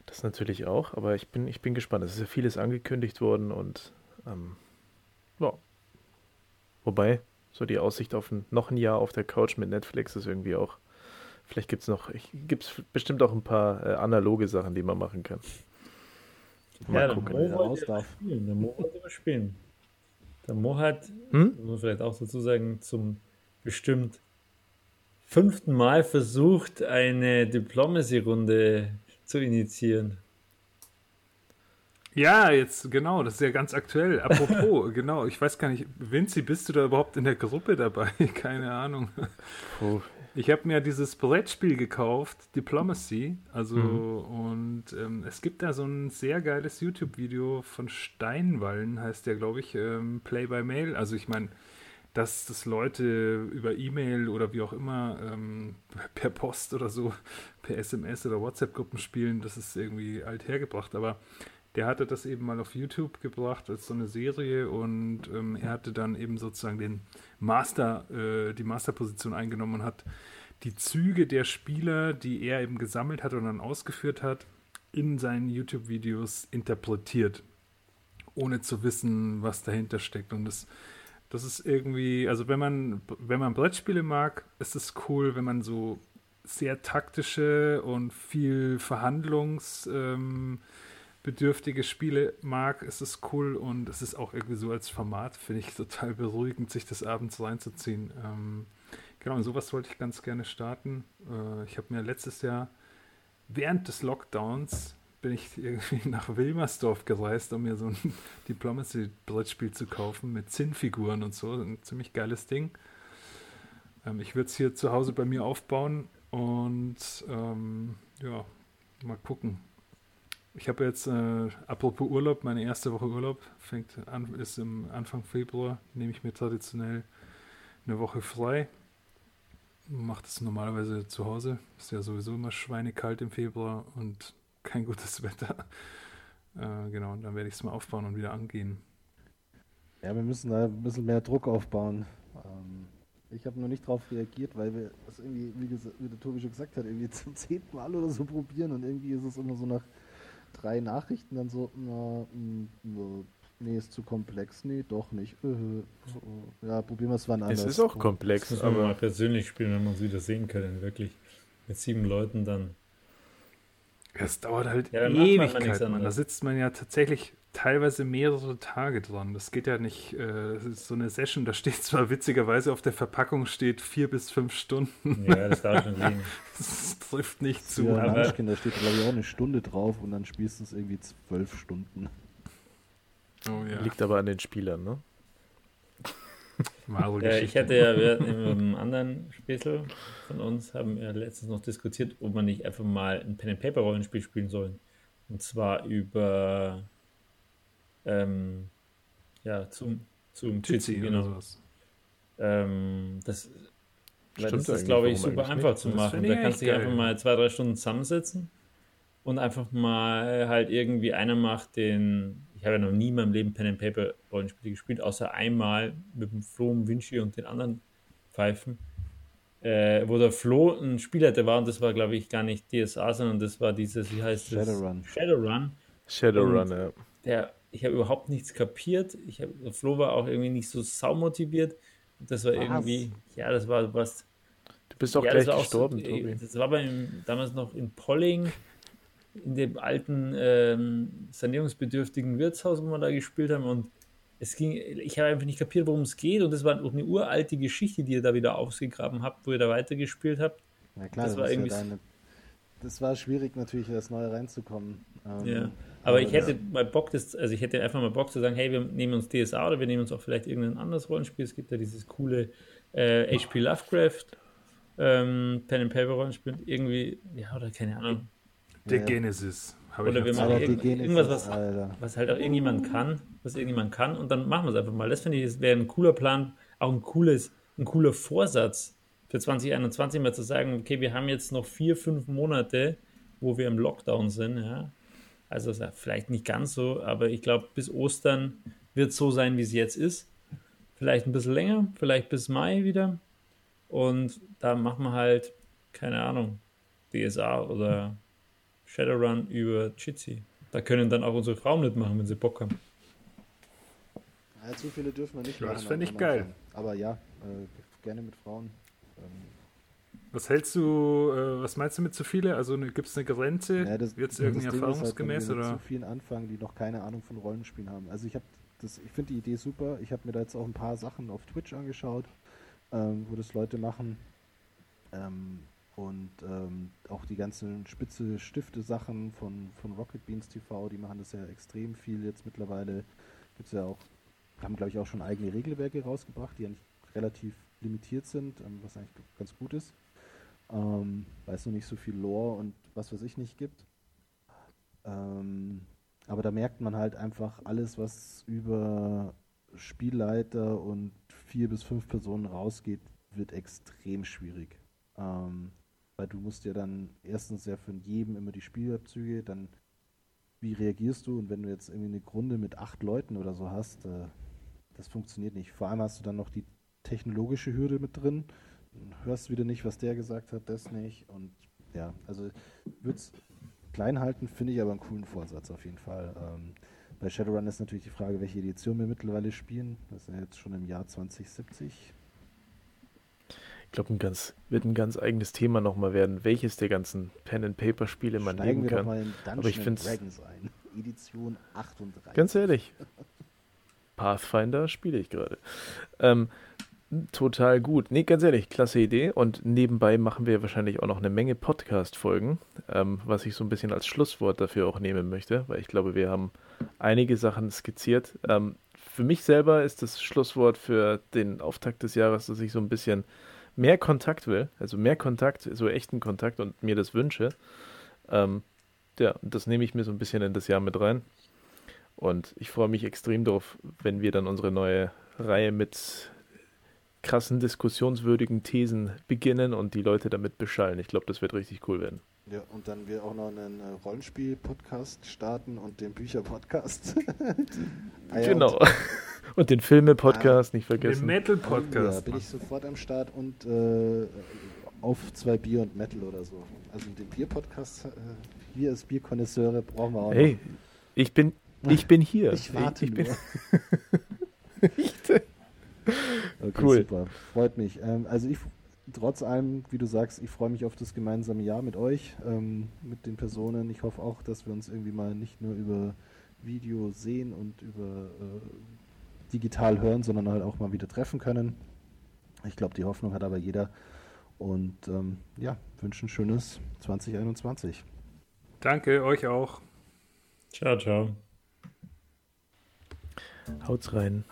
Das natürlich auch, aber ich bin, ich bin gespannt. Es ist ja vieles angekündigt worden und ähm, ja. Wobei, so die Aussicht auf ein, noch ein Jahr auf der Couch mit Netflix ist irgendwie auch. Vielleicht gibt es noch, gibt es bestimmt auch ein paar äh, analoge Sachen, die man machen kann. Mal ja, gucken, wer raus darf. Spielen. Der Mo wollte spielen. Der Mo hat, hm? muss man vielleicht auch dazu sagen, zum bestimmt fünften Mal versucht, eine Diplomacy-Runde zu initiieren. Ja, jetzt genau, das ist ja ganz aktuell. Apropos, genau, ich weiß gar nicht, Vinci, bist du da überhaupt in der Gruppe dabei? Keine Ahnung. Puh, ich habe mir dieses Brettspiel gekauft, Diplomacy. Also, mhm. und ähm, es gibt da so ein sehr geiles YouTube-Video von Steinwallen, heißt der, glaube ich, ähm, Play by Mail. Also, ich meine, dass das Leute über E-Mail oder wie auch immer ähm, per Post oder so, per SMS oder WhatsApp-Gruppen spielen, das ist irgendwie alt hergebracht. Aber der hatte das eben mal auf YouTube gebracht als so eine Serie und ähm, er hatte dann eben sozusagen den Master, äh, die Masterposition eingenommen und hat die Züge der Spieler, die er eben gesammelt hat und dann ausgeführt hat, in seinen YouTube-Videos interpretiert, ohne zu wissen, was dahinter steckt. Und das, das ist irgendwie, also wenn man, wenn man Brettspiele mag, ist es cool, wenn man so sehr taktische und viel Verhandlungs- ähm, bedürftige Spiele mag, ist es cool und es ist auch irgendwie so als Format, finde ich total beruhigend, sich das abends reinzuziehen. Ähm, genau, und sowas wollte ich ganz gerne starten. Äh, ich habe mir letztes Jahr während des Lockdowns bin ich irgendwie nach Wilmersdorf gereist, um mir so ein Diplomacy-Brettspiel zu kaufen mit Zinnfiguren und so. Ein ziemlich geiles Ding. Ähm, ich würde es hier zu Hause bei mir aufbauen und ähm, ja, mal gucken, Ich habe jetzt, äh, apropos Urlaub, meine erste Woche Urlaub fängt an, ist im Anfang Februar. Nehme ich mir traditionell eine Woche frei. Mache das normalerweise zu Hause. Ist ja sowieso immer schweinekalt im Februar und kein gutes Wetter. Äh, genau, und dann werde ich es mal aufbauen und wieder angehen. Ja, wir müssen da ein bisschen mehr Druck aufbauen. Ähm, ich habe noch nicht darauf reagiert, weil wir das irgendwie, wie, wie, der Tobi schon gesagt hat, irgendwie zum zehnten Mal oder so probieren und irgendwie ist es immer so nach drei Nachrichten dann so, na, na nee, ist zu komplex, nee, doch nicht. Äh, ja, probieren wir es wann anders. Es ist auch komplex, das aber mal persönlich spielen, wenn wir uns wieder sehen können, wirklich. Mit sieben Leuten dann. Es dauert halt ja, Ewigkeiten. Da sitzt man ja tatsächlich teilweise mehrere Tage dran. Das geht ja nicht, äh, das so eine Session, da steht zwar witzigerweise auf der Verpackung steht vier bis fünf Stunden. Ja, das dauert schon liegen. das trifft nicht zu. Ja, Munchkin, da steht glaube ich auch eine Stunde drauf und dann spielst du es irgendwie zwölf Stunden. Oh, ja. Liegt aber an den Spielern, ne? Ja, ich hatte ja wir in einem anderen Spiel von uns, haben wir letztens noch diskutiert, ob man nicht einfach mal ein Pen-and-Paper-Rollenspiel spielen soll. Und zwar über ähm, ja, zum, zum Jitsi, genau. Ähm, das, das ist, glaube ich, super einfach zu machen. Da kannst du dich einfach mal zwei, drei Stunden zusammensetzen und einfach mal halt irgendwie einer macht den. Ich habe ja noch nie in meinem Leben Pen and Paper Rollenspiele gespielt, außer einmal mit dem Flo, Vinci und den anderen Pfeifen. Äh, wo der Flo ein Spielleiter war und das war, glaube ich, gar nicht DSA, sondern das war dieses, wie heißt das? Shadowrun. Shadowrun. Shadowrun, ja. Der ich habe überhaupt nichts kapiert. Ich hab, Flo war auch irgendwie nicht so saumotiviert. Das war was? irgendwie, ja, das war was. Du bist auch ja, gleich gestorben, so, Tobi. Das war beim, damals noch in Polling, in dem alten ähm, sanierungsbedürftigen Wirtshaus, wo wir da gespielt haben. Und es ging, ich habe einfach nicht kapiert, worum es geht. Und das war auch eine uralte Geschichte, die ihr da wieder ausgegraben habt, wo ihr da weitergespielt habt. Ja klar, das, das war irgendwie. Ja deine, das war schwierig natürlich, das Neue reinzukommen. Ähm, ja. Aber ich hätte mal Bock, das, also ich hätte einfach mal Bock zu sagen, hey, wir nehmen uns DSA oder wir nehmen uns auch vielleicht irgendein anderes Rollenspiel. Es gibt ja dieses coole äh, HP Lovecraft ähm, Pen and Paper Rollenspiel. Irgendwie, ja, oder keine Ahnung. Der ja. Genesis. Oder wir machen irgend, irgendwas, was, was halt auch irgendjemand kann, was irgendjemand kann, und dann machen wir es einfach mal. Das finde ich, das wäre ein cooler Plan, auch ein cooles, ein cooler Vorsatz für 2021 mal zu sagen, okay, wir haben jetzt noch vier, fünf Monate, wo wir im Lockdown sind, ja, also vielleicht nicht ganz so, aber ich glaube, bis Ostern wird es so sein, wie es jetzt ist. Vielleicht ein bisschen länger, vielleicht bis Mai wieder. Und da machen wir halt, keine Ahnung, DSA oder Shadowrun über Jitsi. Da können dann auch unsere Frauen mitmachen, wenn sie Bock haben. Ja, zu viele dürfen wir nicht ja, machen. Das fände ich geil. Aber ja, äh, gerne mit Frauen. Ähm, was hältst du, äh, was meinst du mit zu viele? Also ne, gibt es eine Grenze? Ja, Wird es irgendwie erfahrungsgemäß? Halt, oder? zu vielen anfangen, die noch keine Ahnung von Rollenspielen haben. Also ich habe das, ich finde die Idee super. Ich habe mir da jetzt auch ein paar Sachen auf Twitch angeschaut, ähm, wo das Leute machen. Ähm, und ähm, auch die ganzen spitze Stifte-Sachen von, von Rocket Beans TV, die machen das ja extrem viel jetzt mittlerweile. Gibt es ja auch, haben glaube ich auch schon eigene Regelwerke rausgebracht, die nicht relativ limitiert sind, ähm, was eigentlich ganz gut ist ähm, weil es noch nicht so viel Lore und was weiß ich nicht gibt. Ähm, aber da merkt man halt einfach alles, was über Spielleiter und vier bis fünf Personen rausgeht, wird extrem schwierig. Ähm, weil du musst ja dann erstens ja von jedem immer die Spielabzüge, dann wie reagierst du und wenn du jetzt irgendwie eine Grunde mit acht Leuten oder so hast, äh, das funktioniert nicht. Vor allem hast du dann noch die technologische Hürde mit drin hörst wieder nicht, was der gesagt hat, das nicht. Und ja, also würde es klein halten, finde ich aber einen coolen Vorsatz auf jeden Fall. Ähm, bei Shadowrun ist natürlich die Frage, welche Edition wir mittlerweile spielen. Das ist ja jetzt schon im Jahr 2070. Ich glaube, ein ganz, wird ein ganz eigenes Thema nochmal werden, welches der ganzen Pen-and-Paper-Spiele man Steigen nehmen wir kann. Aber ich finde. Edition 38. Ganz ehrlich. Pathfinder spiele ich gerade. Ähm, Total gut. Nee, ganz ehrlich, klasse Idee. Und nebenbei machen wir wahrscheinlich auch noch eine Menge Podcast-Folgen, ähm, was ich so ein bisschen als Schlusswort dafür auch nehmen möchte, weil ich glaube, wir haben einige Sachen skizziert. Ähm, für mich selber ist das Schlusswort für den Auftakt des Jahres, dass ich so ein bisschen mehr Kontakt will, also mehr Kontakt, so echten Kontakt und mir das wünsche. Ähm, ja, das nehme ich mir so ein bisschen in das Jahr mit rein. Und ich freue mich extrem darauf, wenn wir dann unsere neue Reihe mit krassen, diskussionswürdigen Thesen beginnen und die Leute damit beschallen. Ich glaube, das wird richtig cool werden. Ja, und dann wir auch noch einen äh, Rollenspiel-Podcast starten und den Bücher-Podcast. ah, genau. Und, den Filme-Podcast, ah, nicht vergessen. Den Metal-Podcast. Ja, bin ich sofort am Start und äh, auf zwei Bier und Metal oder so. Also den Bier-Podcast, äh, wir als Bierkonnoisseure brauchen wir auch Hey, noch. ich bin, ich bin hier. Ich warte ich, ich nur. okay, cool. super. Freut mich. Ähm, also ich trotz allem, wie du sagst, ich freue mich auf das gemeinsame Jahr mit euch, ähm, mit den Personen. Ich hoffe auch, dass wir uns irgendwie mal nicht nur über Video sehen und über äh, digital hören, sondern halt auch mal wieder treffen können. Ich glaube, die Hoffnung hat aber jeder. Und ähm, ja, wünsche ein schönes 2021. Danke, euch auch. Ciao, ciao. Haut's rein.